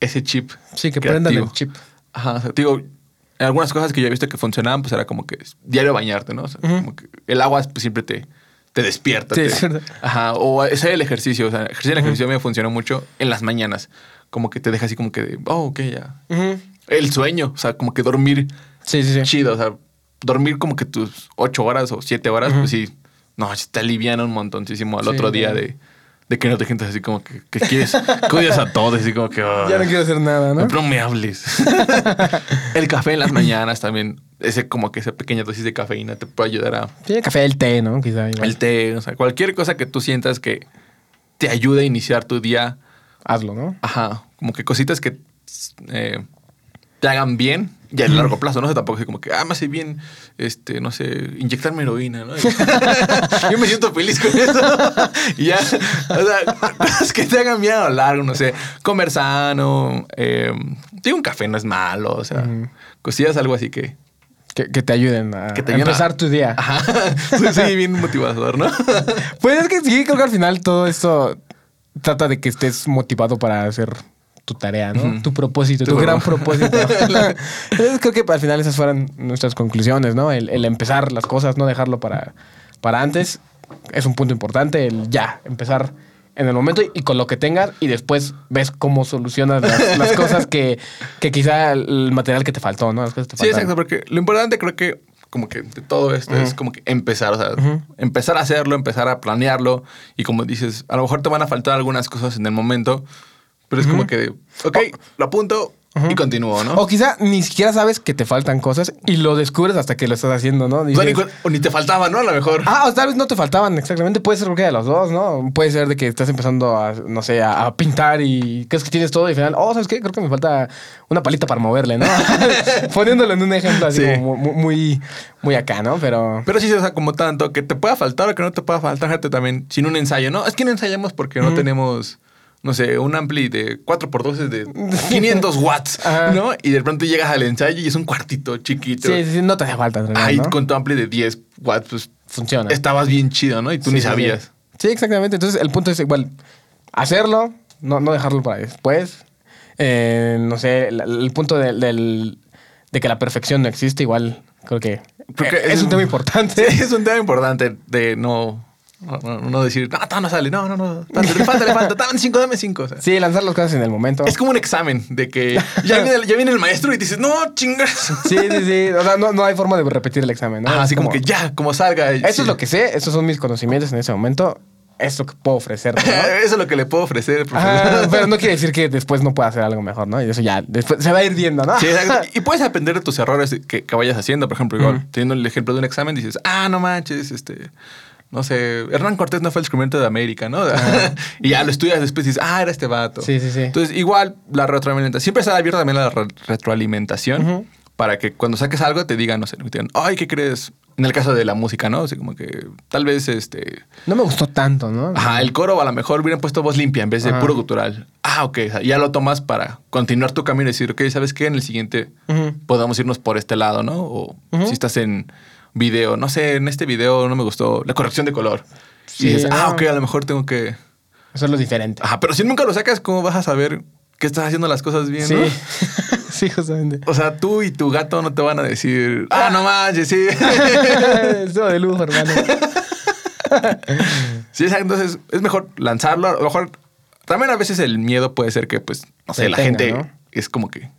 ese chip. Sí, que prendan creativo. el chip. Ajá, o sea, digo, algunas cosas que yo he visto que funcionaban, pues era como que diario bañarte, ¿no? O sea, como que el agua pues, siempre te, te despierta. Sí, te- es verdad. Ajá, o hacer el ejercicio. O sea, ejercicio el ejercicio me funcionó mucho en las mañanas. Como que te deja así como que, de, oh, ok, ya. El sueño, o sea, como que dormir Sí, sí, sí. chido. O sea, dormir como que tus ocho horas o siete horas, pues sí, no, te aliviana un montoncísimo al otro día de, de que no te sientas así como que, que quieres, que odias a todos, así como que... Ya no quiero hacer nada, ¿no? No me hables. (laughs) el café en las mañanas también, ese como que esa pequeña dosis de cafeína te puede ayudar a... Sí, el café, el té, ¿no? Quizá igual. El té, o sea, cualquier cosa que tú sientas que te ayude a iniciar tu día, Hazlo, ¿no? ajá, como que cositas que eh, te hagan bien y a largo plazo, no sé, tampoco es como que, ah, me hace bien, este, no sé, inyectarme heroína, ¿no? (laughs) Yo me siento feliz con eso. y ya, o sea, cosas que te hagan bien a lo largo, no sé, comer sano, eh, un café no es malo, o sea, Ujú. cosillas, algo así que... Que, que te ayuden a, Que te a ayuden a- empezar tu día. Ajá, sí, sí, bien motivador, ¿no? (laughs) Pues es que sí, creo que al final todo esto trata de que estés motivado para hacer tu tarea, ¿no? Tu propósito, tu, Tu gran pro- propósito. (laughs) Entonces creo que al final esas fueron nuestras conclusiones, ¿no? El, el empezar las cosas, no dejarlo para, para antes, es un punto importante. El ya, empezar en el momento y con lo que tengas y después ves cómo solucionas las, las cosas que, que quizá el material que te faltó, ¿no? Las cosas que te Sí, exacto, porque lo importante creo que como que de todo esto es como que empezar, o sea, empezar a hacerlo, empezar a planearlo y como dices, a lo mejor te van a faltar algunas cosas en el momento, pero es como que, ok, lo apunto y continúo, ¿no? O quizá ni siquiera sabes que te faltan cosas y lo descubres hasta que lo estás haciendo, ¿no? O, sea, ni, Dices, o ni te faltaba, ¿no? A lo mejor. Ah, o tal vez no te faltaban exactamente. Puede ser cualquiera de los dos, ¿no? Puede ser de que estás empezando a, no sé, a, a pintar y crees que tienes todo y al final, oh, ¿sabes qué? Creo que me falta una palita para moverle, ¿no? (laughs) Poniéndolo en un ejemplo así Sí. como mu- muy, muy acá, ¿no? Pero... Pero sí, o sea, como tanto, que te pueda faltar o que no te pueda faltar, gente también, sin un ensayo, ¿no? Es que no ensayamos porque no tenemos, no sé, un ampli de 4x12 de (laughs) 500 watts, Ajá. ¿no? Y de pronto llegas al ensayo y es un cuartito chiquito. Sí, sí, no te hace falta. en realidad, Ay, ¿no? con tu ampli de 10 watts, pues Funciona. estabas bien chido, ¿no? Y tú Sí, ni sí. sabías. Sí, exactamente. Entonces, el punto es igual, hacerlo, no, no dejarlo para después. Eh, no sé, el, el punto del- del- de que la perfección no existe, igual creo que, Creo que eh, es, un tema importante. (laughs) Sí, es un tema importante de no, no, decir, no, no, no sale, no, no, no, le falta, le falta, dame cinco, dame cinco. o sea. Sí, lanzar las cosas en el momento. Es como un examen de que ya viene, el- ya viene el maestro y dices, no, chingas. Sí, sí, sí. O sea, no, no hay forma de repetir el examen, ¿no? Ajá, así como, que ya, como salga. Eso es lo que sé, esos son mis conocimientos en ese momento, es lo que puedo ofrecer, ¿no? (laughs) Eso es lo que le puedo ofrecer. Ajá, pero no quiere decir que después no pueda hacer algo mejor, ¿no? Y eso ya, después se va a ir viendo, ¿no? Sí, exacto. Y puedes aprender de tus errores que, que vayas haciendo. Por ejemplo, igual, teniendo el ejemplo de un examen, dices, ah, no manches, este, no sé, Hernán Cortés no fue el descubrimiento de América, ¿no? (laughs) y ya lo estudias después y dices, ah, era este vato. Sí, sí, sí. Entonces, igual, la retroalimentación, siempre está abierta también la re- retroalimentación para que cuando saques algo te digan, no sé, te digan, ay, ¿qué crees? En el caso de la música, ¿no? Así como que tal vez, este, No me gustó tanto, ¿no? Ajá, el coro a lo mejor hubieran puesto voz limpia en vez de puro gutural. Ah, ok. ya lo tomas para continuar tu camino y decir, ok, ¿sabes qué? En el siguiente Ujú. podamos irnos por este lado, ¿no? O si estás en video, no sé, en este video no me gustó la corrección de color. Sí, y dices, ah, ok, a lo mejor tengo que... Hacerlo diferente. Ajá, pero si nunca lo sacas, ¿cómo vas a saber que estás haciendo las cosas bien, sí. no? (laughs) sí, justamente. O sea, tú y tu gato no te van a decir, ah, no manches, sí. (laughs) Estuvo de lujo, hermano. (laughs) Sí. Entonces es mejor lanzarlo. A lo mejor también a veces el miedo puede ser que, pues, no sé, la gente ¿no? es como que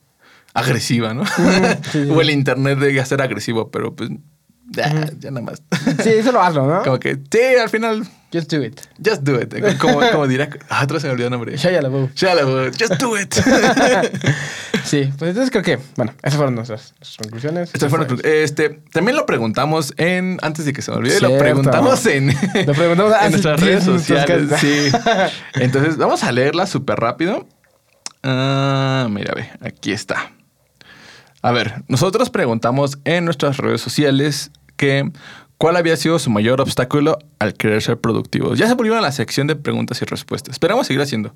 agresiva, ¿no? sí, sí. o el internet de ser agresivo, pero pues ya, ya nada más. Sí, solo hazlo, ¿no? (laughs) como que sí, al final, Just do it. just do it. Como, como dirá, ah, otra se me olvidó el nombre. Shia LaBeouf. Shia LaBeouf, just do it. (laughs) Sí, pues entonces creo que, bueno, esas fueron nuestras, nuestras conclusiones. Estas fueron este, también lo preguntamos en, antes de que se me olvide, lo preguntamos en, (laughs) Lo preguntamos en nuestras 10 redes sociales. Sí. Entonces, vamos a leerla súper rápido. Ah, mira, ve, aquí está. A ver, nosotros preguntamos en nuestras redes sociales que cuál había sido su mayor obstáculo al querer ser productivos. Ya se volvió a la sección de preguntas y respuestas. Esperamos seguir haciendo.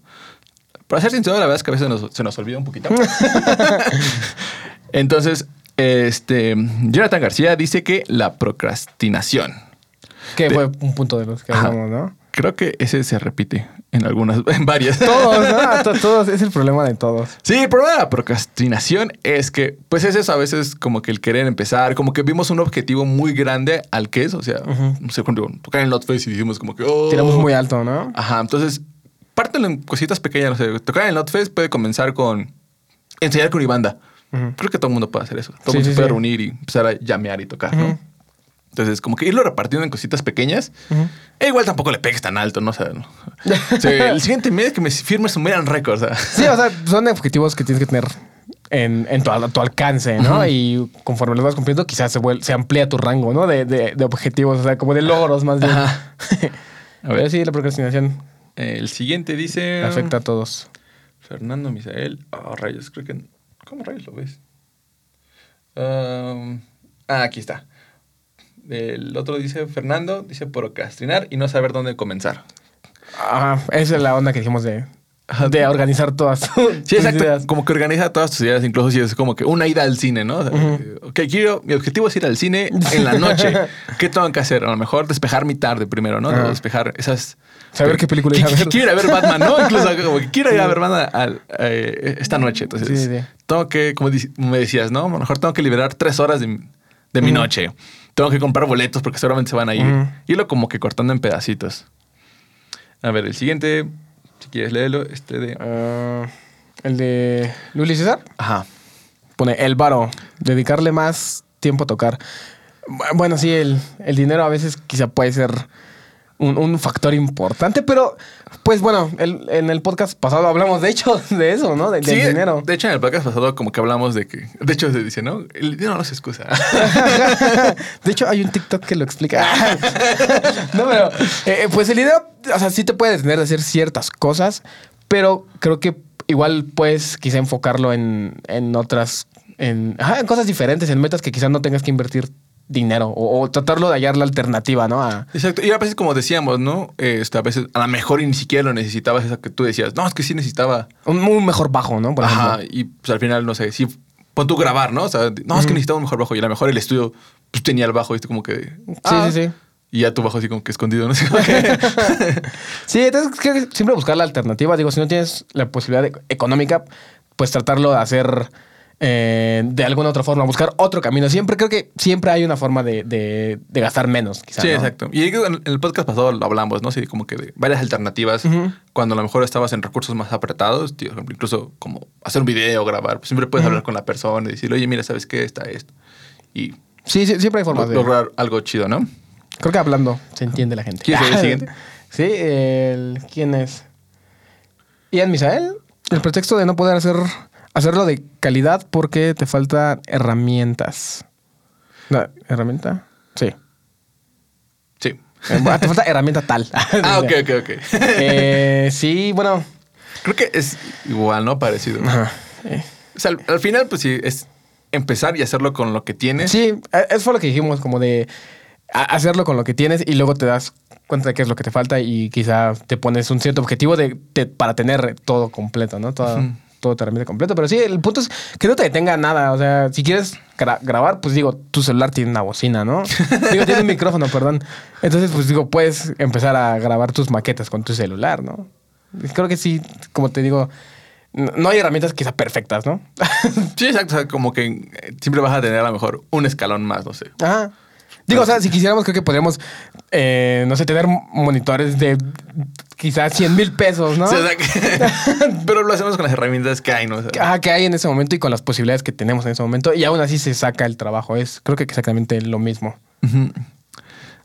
Para ser sincero, la verdad es que a veces nos- se nos olvida un poquito. (laughs) Entonces, este, Jonathan García dice que la procrastinación. Que De- fue un punto de los que hablamos, ¿no? Creo que ese se repite en algunas, (laughs) en varias. Todos, ¿no? (laughs) To- Todos, es el problema de todos. Sí, el problema de la procrastinación es que, pues es eso a veces como que el querer empezar, como que vimos un objetivo muy grande al que es, o sea, Ujú. no sé, cuando tocar en el Notfest y dijimos como que, oh. Tiramos muy alto, ¿no? Ajá, entonces, pártelo en cositas pequeñas, no sé, tocar en el Notfest puede comenzar con enseñar con mi banda. Creo que todo el mundo puede hacer eso. Todo el Sí, mundo sí, se puede sí. reunir y empezar a llamear y tocar, ¿no? Entonces, como que irlo repartiendo en cositas pequeñas. E igual tampoco le pegues tan alto, ¿no? O sea, no. El (laughs) siguiente mes que me firmes un Miran Records. o sea. Sí, o sea, son objetivos que tienes que tener en, en tu, alcance, ¿no? Y conforme los vas cumpliendo, quizás se, se amplía tu rango, ¿no? De, de- de objetivos, o sea, como de logros más bien. Ajá. (laughs) A ver, sí, la procrastinación El siguiente dice. afecta a todos. Fernando Misael. Oh, rayos, creo que. ¿Cómo rayos lo ves? Um, ah, aquí está. El otro dice Fernando, dice procrastinar y no saber dónde comenzar. Ajá, esa es la onda que dijimos de, de organizar todas tus Sí, exacto. ideas. Como que organiza todas tus ideas, incluso si es como que una ida al cine, ¿no? O sea, Ok, quiero, mi objetivo es ir al cine en la noche. (laughs) ¿Qué tengo que hacer? A lo mejor despejar mi tarde primero, ¿no? Ajá. Despejar esas. Saber qué película ir a Qui- ver. Quiero ir a ver Batman, ¿no? Incluso (laughs) como que quiero ir a ver Batman al- eh, esta noche. Entonces, Sí, sí. tengo que, como me decías, ¿no? A lo mejor tengo que liberar tres horas de, mi- de mi Ujú. noche. Tengo que comprar boletos porque seguramente se van a ir. Ujú. Irlo como que cortando en pedacitos. A ver, el siguiente, si quieres léelo, este de. Ah, el de Luli César Ajá. pone el varo, dedicarle más tiempo a tocar. Bu- Bueno, sí, el, el dinero a veces quizá puede ser un, un factor importante, pero pues bueno, el- en el podcast pasado hablamos de hecho (laughs) de eso, ¿no? De- del dinero. De hecho, en el podcast pasado, como que hablamos de que. De hecho, se dice, ¿no? El dinero no se excusa. (laughs) De hecho, hay un TikTok que lo explica. (laughs) no, pero eh, pues el dinero, o sea, sí te puede detener de hacer ciertas cosas, pero creo que igual puedes quizá enfocarlo en, en otras, en, ajá, en cosas diferentes, en metas que quizás no tengas que invertir dinero o, o tratarlo de hallar la alternativa, ¿no? A- Exacto. Y a veces, como decíamos, ¿no? Este, a veces, a lo mejor y ni siquiera lo necesitabas, esa que tú decías, no, es que sí necesitaba. un, un mejor bajo, ¿no? Por Ajá. ejemplo. Y pues al final, no sé, sí, pon tú grabar, ¿no? O sea, no, es que necesitaba un mejor bajo. Y a lo mejor el estudio pues, tenía el bajo y esto como que. Sí, ah, sí, sí. Y ya tu bajo así como que escondido, no (laughs) (laughs) Sí, entonces creo que siempre buscar la alternativa. Digo, si no tienes la posibilidad económica, pues tratarlo de hacer eh, de alguna otra forma, buscar otro camino. Siempre creo que siempre hay una forma de, de- de gastar menos, quizás. Sí, exacto. Y en el podcast pasado lo hablamos, ¿no? Sí, como que de varias alternativas. Cuando a lo mejor estabas en recursos más apretados, tío, incluso como hacer un video, grabar, pues siempre puedes hablar con la persona y decirle, oye, mira, ¿sabes qué? Está esto. Y Sí, sí, siempre hay formas de. lograr algo chido, ¿no? Creo que hablando se entiende la gente. ¿Quieres leer el siguiente? (laughs) Sí, el, ¿quién es? Ian Misael. El pretexto de no poder hacer hacerlo de calidad porque te faltan herramientas. ¿Herramienta? Sí. Sí. Eh, bueno, te falta herramienta tal. (laughs) Ah, ok, ok, ok. (laughs) Eh, sí, bueno. Creo que es igual, ¿no? Parecido. Ajá. Eh, O sea, al, al final, pues sí, es empezar y hacerlo con lo que tienes. Sí, eso fue lo que dijimos, como de hacerlo con lo que tienes y luego te das cuenta de qué es lo que te falta y quizá te pones un cierto objetivo de, de- para tener todo completo, ¿no? Todo. Todo tu herramienta completo. Pero sí, el punto es que no te detenga nada. O sea, si quieres gra- grabar, pues digo, tu celular tiene una bocina, ¿no? (laughs) digo, tiene un micrófono, perdón. Entonces, pues digo, puedes empezar a grabar tus maquetas con tu celular, ¿no? Creo que sí, como te digo, no no hay herramientas quizá perfectas, ¿no? Sí, exacto. O sea, como que eh, siempre vas a tener a lo mejor un escalón más, no sé. Ajá. Digo, o sea, si quisiéramos, creo que podríamos, eh, no sé, tener monitores de quizás 100 mil pesos, ¿no? Sí, o sea, que- (laughs) pero lo hacemos con las herramientas que hay, ¿no? O sea, Ajá, que hay en ese momento y con las posibilidades que tenemos en ese momento. Y aún así se saca el trabajo. Es, creo que exactamente lo mismo.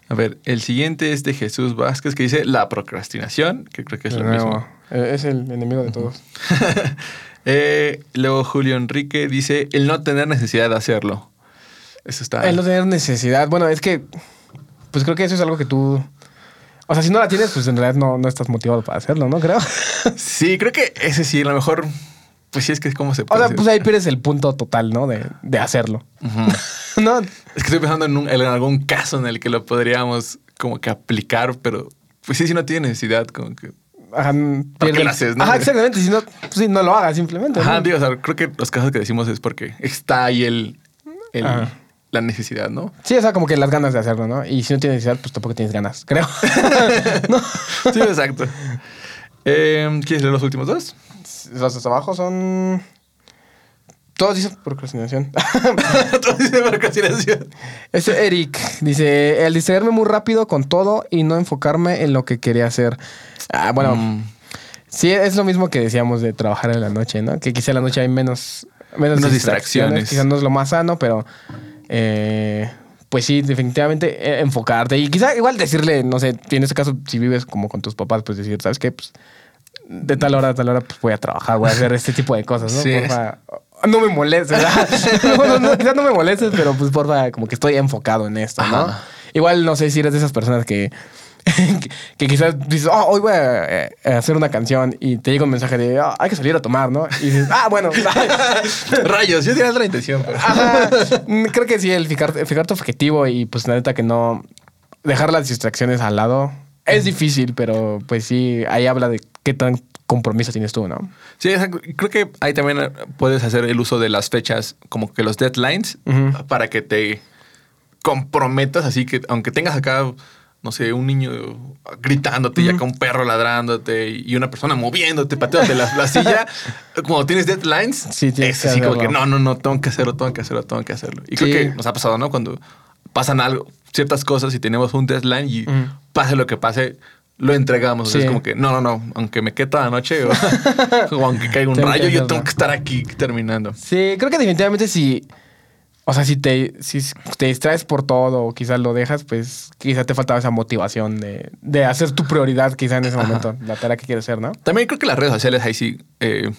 A ver, el siguiente es de Jesús Vázquez que dice la procrastinación, que creo que es lo mismo. eh, Es el enemigo de todos. (laughs) Eh, luego Julio Enrique dice el no tener necesidad de hacerlo. Eso está. El no tener necesidad. Bueno, es que, pues creo que eso es algo que tú... O sea, si no la tienes, pues en realidad no, no estás motivado para hacerlo, ¿no? Creo. (laughs) Sí, creo que ese sí, a lo mejor. Pues sí, es que es como se O puede. sea, decir. pues ahí pierdes el punto total, ¿no? De, de hacerlo. (laughs) ¿No? Es que estoy pensando en, un- en algún caso en el que lo podríamos como que aplicar, pero pues sí, si no tiene necesidad, como que. Ajá, ¿Para qué pierde- lo haces, no? Ajá, exactamente. Si no, pues sí, no lo hagas simplemente. Ajá, ¿no? digo, o sea, creo que los casos que decimos es porque está ahí el, el- Ajá. La necesidad, ¿no? Sí, o sea, como que las ganas de hacerlo, ¿no? Y si no tienes necesidad, pues tampoco tienes ganas, creo. (laughs) ¿No? Sí, exacto. Eh, ¿Quieres leer los últimos dos? Los de abajo son. Todos dicen procrastinación. (laughs) Todo dice procrastinación. Ese Eric dice: el distraerme muy rápido con todo y no enfocarme en lo que quería hacer. Ah, bueno, Mm. sí, es lo mismo que decíamos de trabajar en la noche, ¿no? Que quizá en la noche hay menos, menos, Menos distracciones. distracciones. Quizás no es lo más sano, pero. Eh, pues sí, definitivamente eh, enfocarte. Y quizá igual decirle, no sé, en este caso, si vives como con tus papás, pues decir, ¿sabes qué? Pues de tal hora a tal hora pues voy a trabajar, voy a hacer este tipo de cosas, ¿no? Sí. Porfa, no me molestes, (laughs) no, no, quizás no me molestes, pero pues porfa, como que estoy enfocado en esto, ¿no? Ajá. Igual no sé si eres de esas personas que, que, (laughs) que quizás dices, oh, hoy voy a eh, hacer una canción y te llega un mensaje de, "Ah, hay que salir a tomar, ¿no? Y dices, ah, bueno. (laughs) Rayos, yo tenía otra intención. pero- Ajá. Mm, Creo que sí, el fijar, el fijar tu objetivo y pues la neta que no dejar las distracciones al lado es difícil, pero pues sí, ahí habla de qué tan compromiso tienes tú, ¿no? Sí, creo que ahí también puedes hacer el uso de las fechas, como que los deadlines, para que te comprometas, así que aunque tengas acá, no sé, un niño gritándote y acá un perro ladrándote y una persona moviéndote, pateándote la, la silla, (laughs) como tienes deadlines, Sí, es así como que no, no, no, tengo que hacerlo, tengo que hacerlo, tengo que hacerlo. Y creo Sí. que nos ha pasado, ¿no? Cuando pasan algo, ciertas cosas y tenemos un deadline y pase lo que pase, lo entregamos. O sea, Sí. es como que, no, no, no, aunque me quede toda la noche o, (laughs) o aunque caiga un rayo, yo tengo que estar aquí terminando. Sí, creo que definitivamente si. O sea, si te, si te distraes por todo o quizás lo dejas, pues quizás te faltaba esa motivación de, de hacer tu prioridad quizá en ese Ajá. momento, la tarea que quieres hacer, ¿no? También creo que las redes sociales ahí sí eh,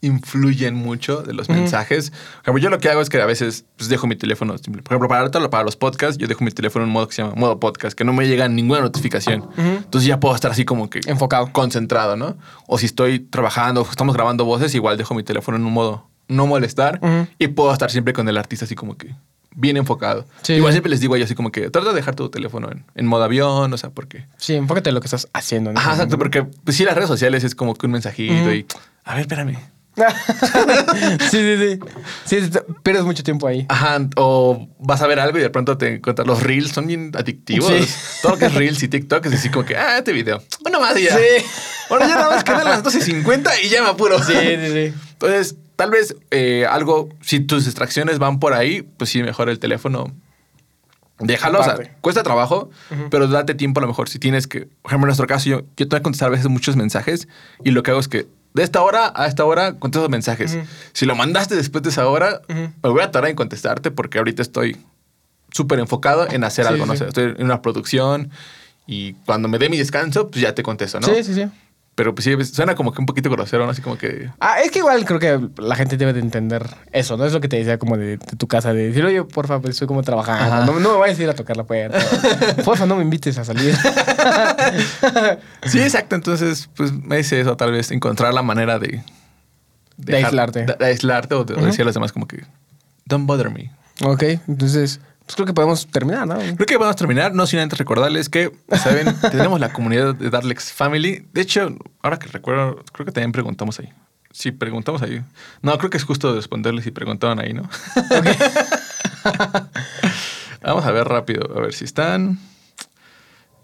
influyen mucho de los mensajes. Por ejemplo, yo lo que hago es que a veces pues, dejo mi teléfono, por ejemplo, para, para los podcasts, yo dejo mi teléfono en un modo que se llama modo podcast, que no me llega ninguna notificación. Entonces ya puedo estar así como que Enfocado. concentrado, ¿no? O si estoy trabajando, estamos grabando voces, igual dejo mi teléfono en un modo no molestar y puedo estar siempre con el artista así como que bien enfocado. Sí. Igual siempre les digo yo así como que trata de dejar tu teléfono en, en modo avión, o sea, porque... Sí, enfócate en lo que estás haciendo. en ese Ajá, exacto, porque pues sí, las redes sociales es como que un mensajito y... A ver, espérame. (laughs) sí, sí, sí. Sí, pierdes mucho tiempo ahí. Ajá, o vas a ver algo y de pronto te encuentras los reels, son bien adictivos. Sí. Todo lo que es reels y TikTok es así como que, ah, este video. Uno más y ya. Sí. Ahora ya nada más quedan las 12.50 y ya me apuro. Sí, sí, sí. Entonces, tal vez eh, algo, si tus distracciones van por ahí, pues sí, mejor el teléfono. Déjalo, o sea, cuesta trabajo, pero date tiempo a lo mejor. Si tienes que, por ejemplo, en nuestro caso, yo, yo tengo que contestar a veces muchos mensajes y lo que hago es que de esta hora a esta hora contesto mensajes. Si lo mandaste después de esa hora, me voy a tardar en contestarte porque ahorita estoy súper enfocado en hacer Sí, algo, ¿no? sí. Sea, estoy en una producción y cuando me dé mi descanso, pues ya te contesto, ¿no? Sí, sí, sí. Pero pues sí, suena como que un poquito grosero, ¿no? Así como que... Ah, es que igual creo que la gente debe de entender eso, ¿no? Es lo que te decía como de, de tu casa, de decir, oye, porfa, pues estoy como trabajando, no, no me vayas a ir a tocar la puerta. (laughs) porfa, no me invites a salir. (laughs) Sí, exacto. Entonces, pues me dice eso, tal vez encontrar la manera de... De aislarte. De, de aislarte o de decir a los demás como que... Don't bother me. ok, entonces, pues creo que podemos terminar, ¿no? Creo que a terminar, no sin antes recordarles que, ¿saben? (laughs) tenemos la comunidad de Darlex Family. De hecho, ahora que recuerdo, creo que también preguntamos ahí. Sí, preguntamos ahí. No, creo que es justo responderles si preguntaban ahí, ¿no? (laughs) Vamos a ver rápido, a ver si están.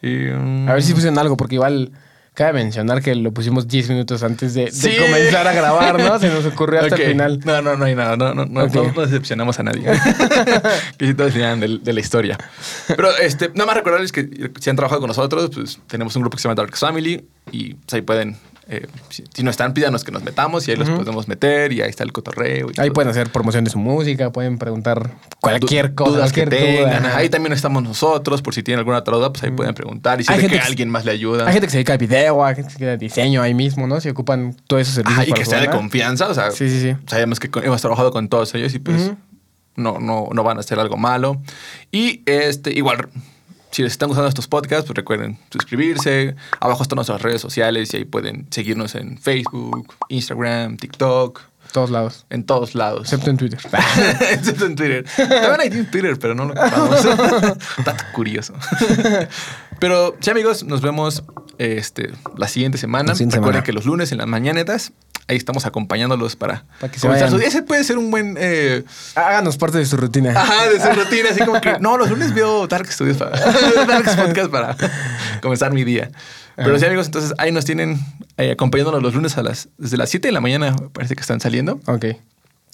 Y, um, A ver si pusieron algo, porque igual cabe mencionar que lo pusimos 10 minutos antes de, de Sí. comenzar a grabar, ¿no? Se nos ocurrió hasta el final. No, no, no hay nada. No, no, no, no, decepcionamos a nadie. (laughs) que si todos de, de la historia. Pero este, nada más recordarles que si han trabajado con nosotros, pues tenemos un grupo que se llama Dark Family y pues, ahí pueden, eh, si, si no están, pídanos que nos metamos y ahí los podemos meter y ahí está el cotorreo. y Ahí todo. pueden hacer promoción de su música, pueden preguntar cualquier Du- cosa, dudas que cualquier tengan. Ahí también estamos nosotros, por si tienen alguna otra duda, pues ahí pueden preguntar y si Hay gente que que- alguien más le ayuda. Hay gente que se dedica al video, hay gente que se dedica al diseño ahí mismo, ¿no? Si ocupan todos esos servicios. Ajá, y para que sea de confianza, o sea, Sí, sí, sí. sabemos que hemos trabajado con todos ellos y pues no, no, no van a hacer algo malo. Y este, igual, si les están gustando estos podcasts, pues recuerden suscribirse. Abajo están nuestras redes sociales y ahí pueden seguirnos en Facebook, Instagram, TikTok, Todos lados. en todos lados. Excepto en Twitter. (laughs) Excepto en Twitter. También hay Twitter, pero no lo ocupamos. (laughs) Dato curioso. Pero sí, amigos, nos vemos este, la siguiente semana. La siguiente Recuerden semana. que los lunes en las mañanetas, ahí estamos acompañándolos para, Para que se comenzar su día. Ese puede ser un buen... eh, Háganos parte de su rutina. Ajá, de su (laughs) rutina, así como que, no, los lunes veo Dark Studios para, (laughs) Dark Podcast para comenzar mi día. Pero sí, amigos, entonces ahí nos tienen eh, acompañándonos los lunes a las, desde las 7 de la mañana, parece que están saliendo. Ok,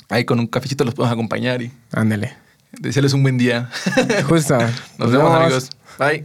Ahí con un cafecito los podemos acompañar y ándele. desearles un buen día. Justo. (laughs) Nos vemos, amigos. Bye.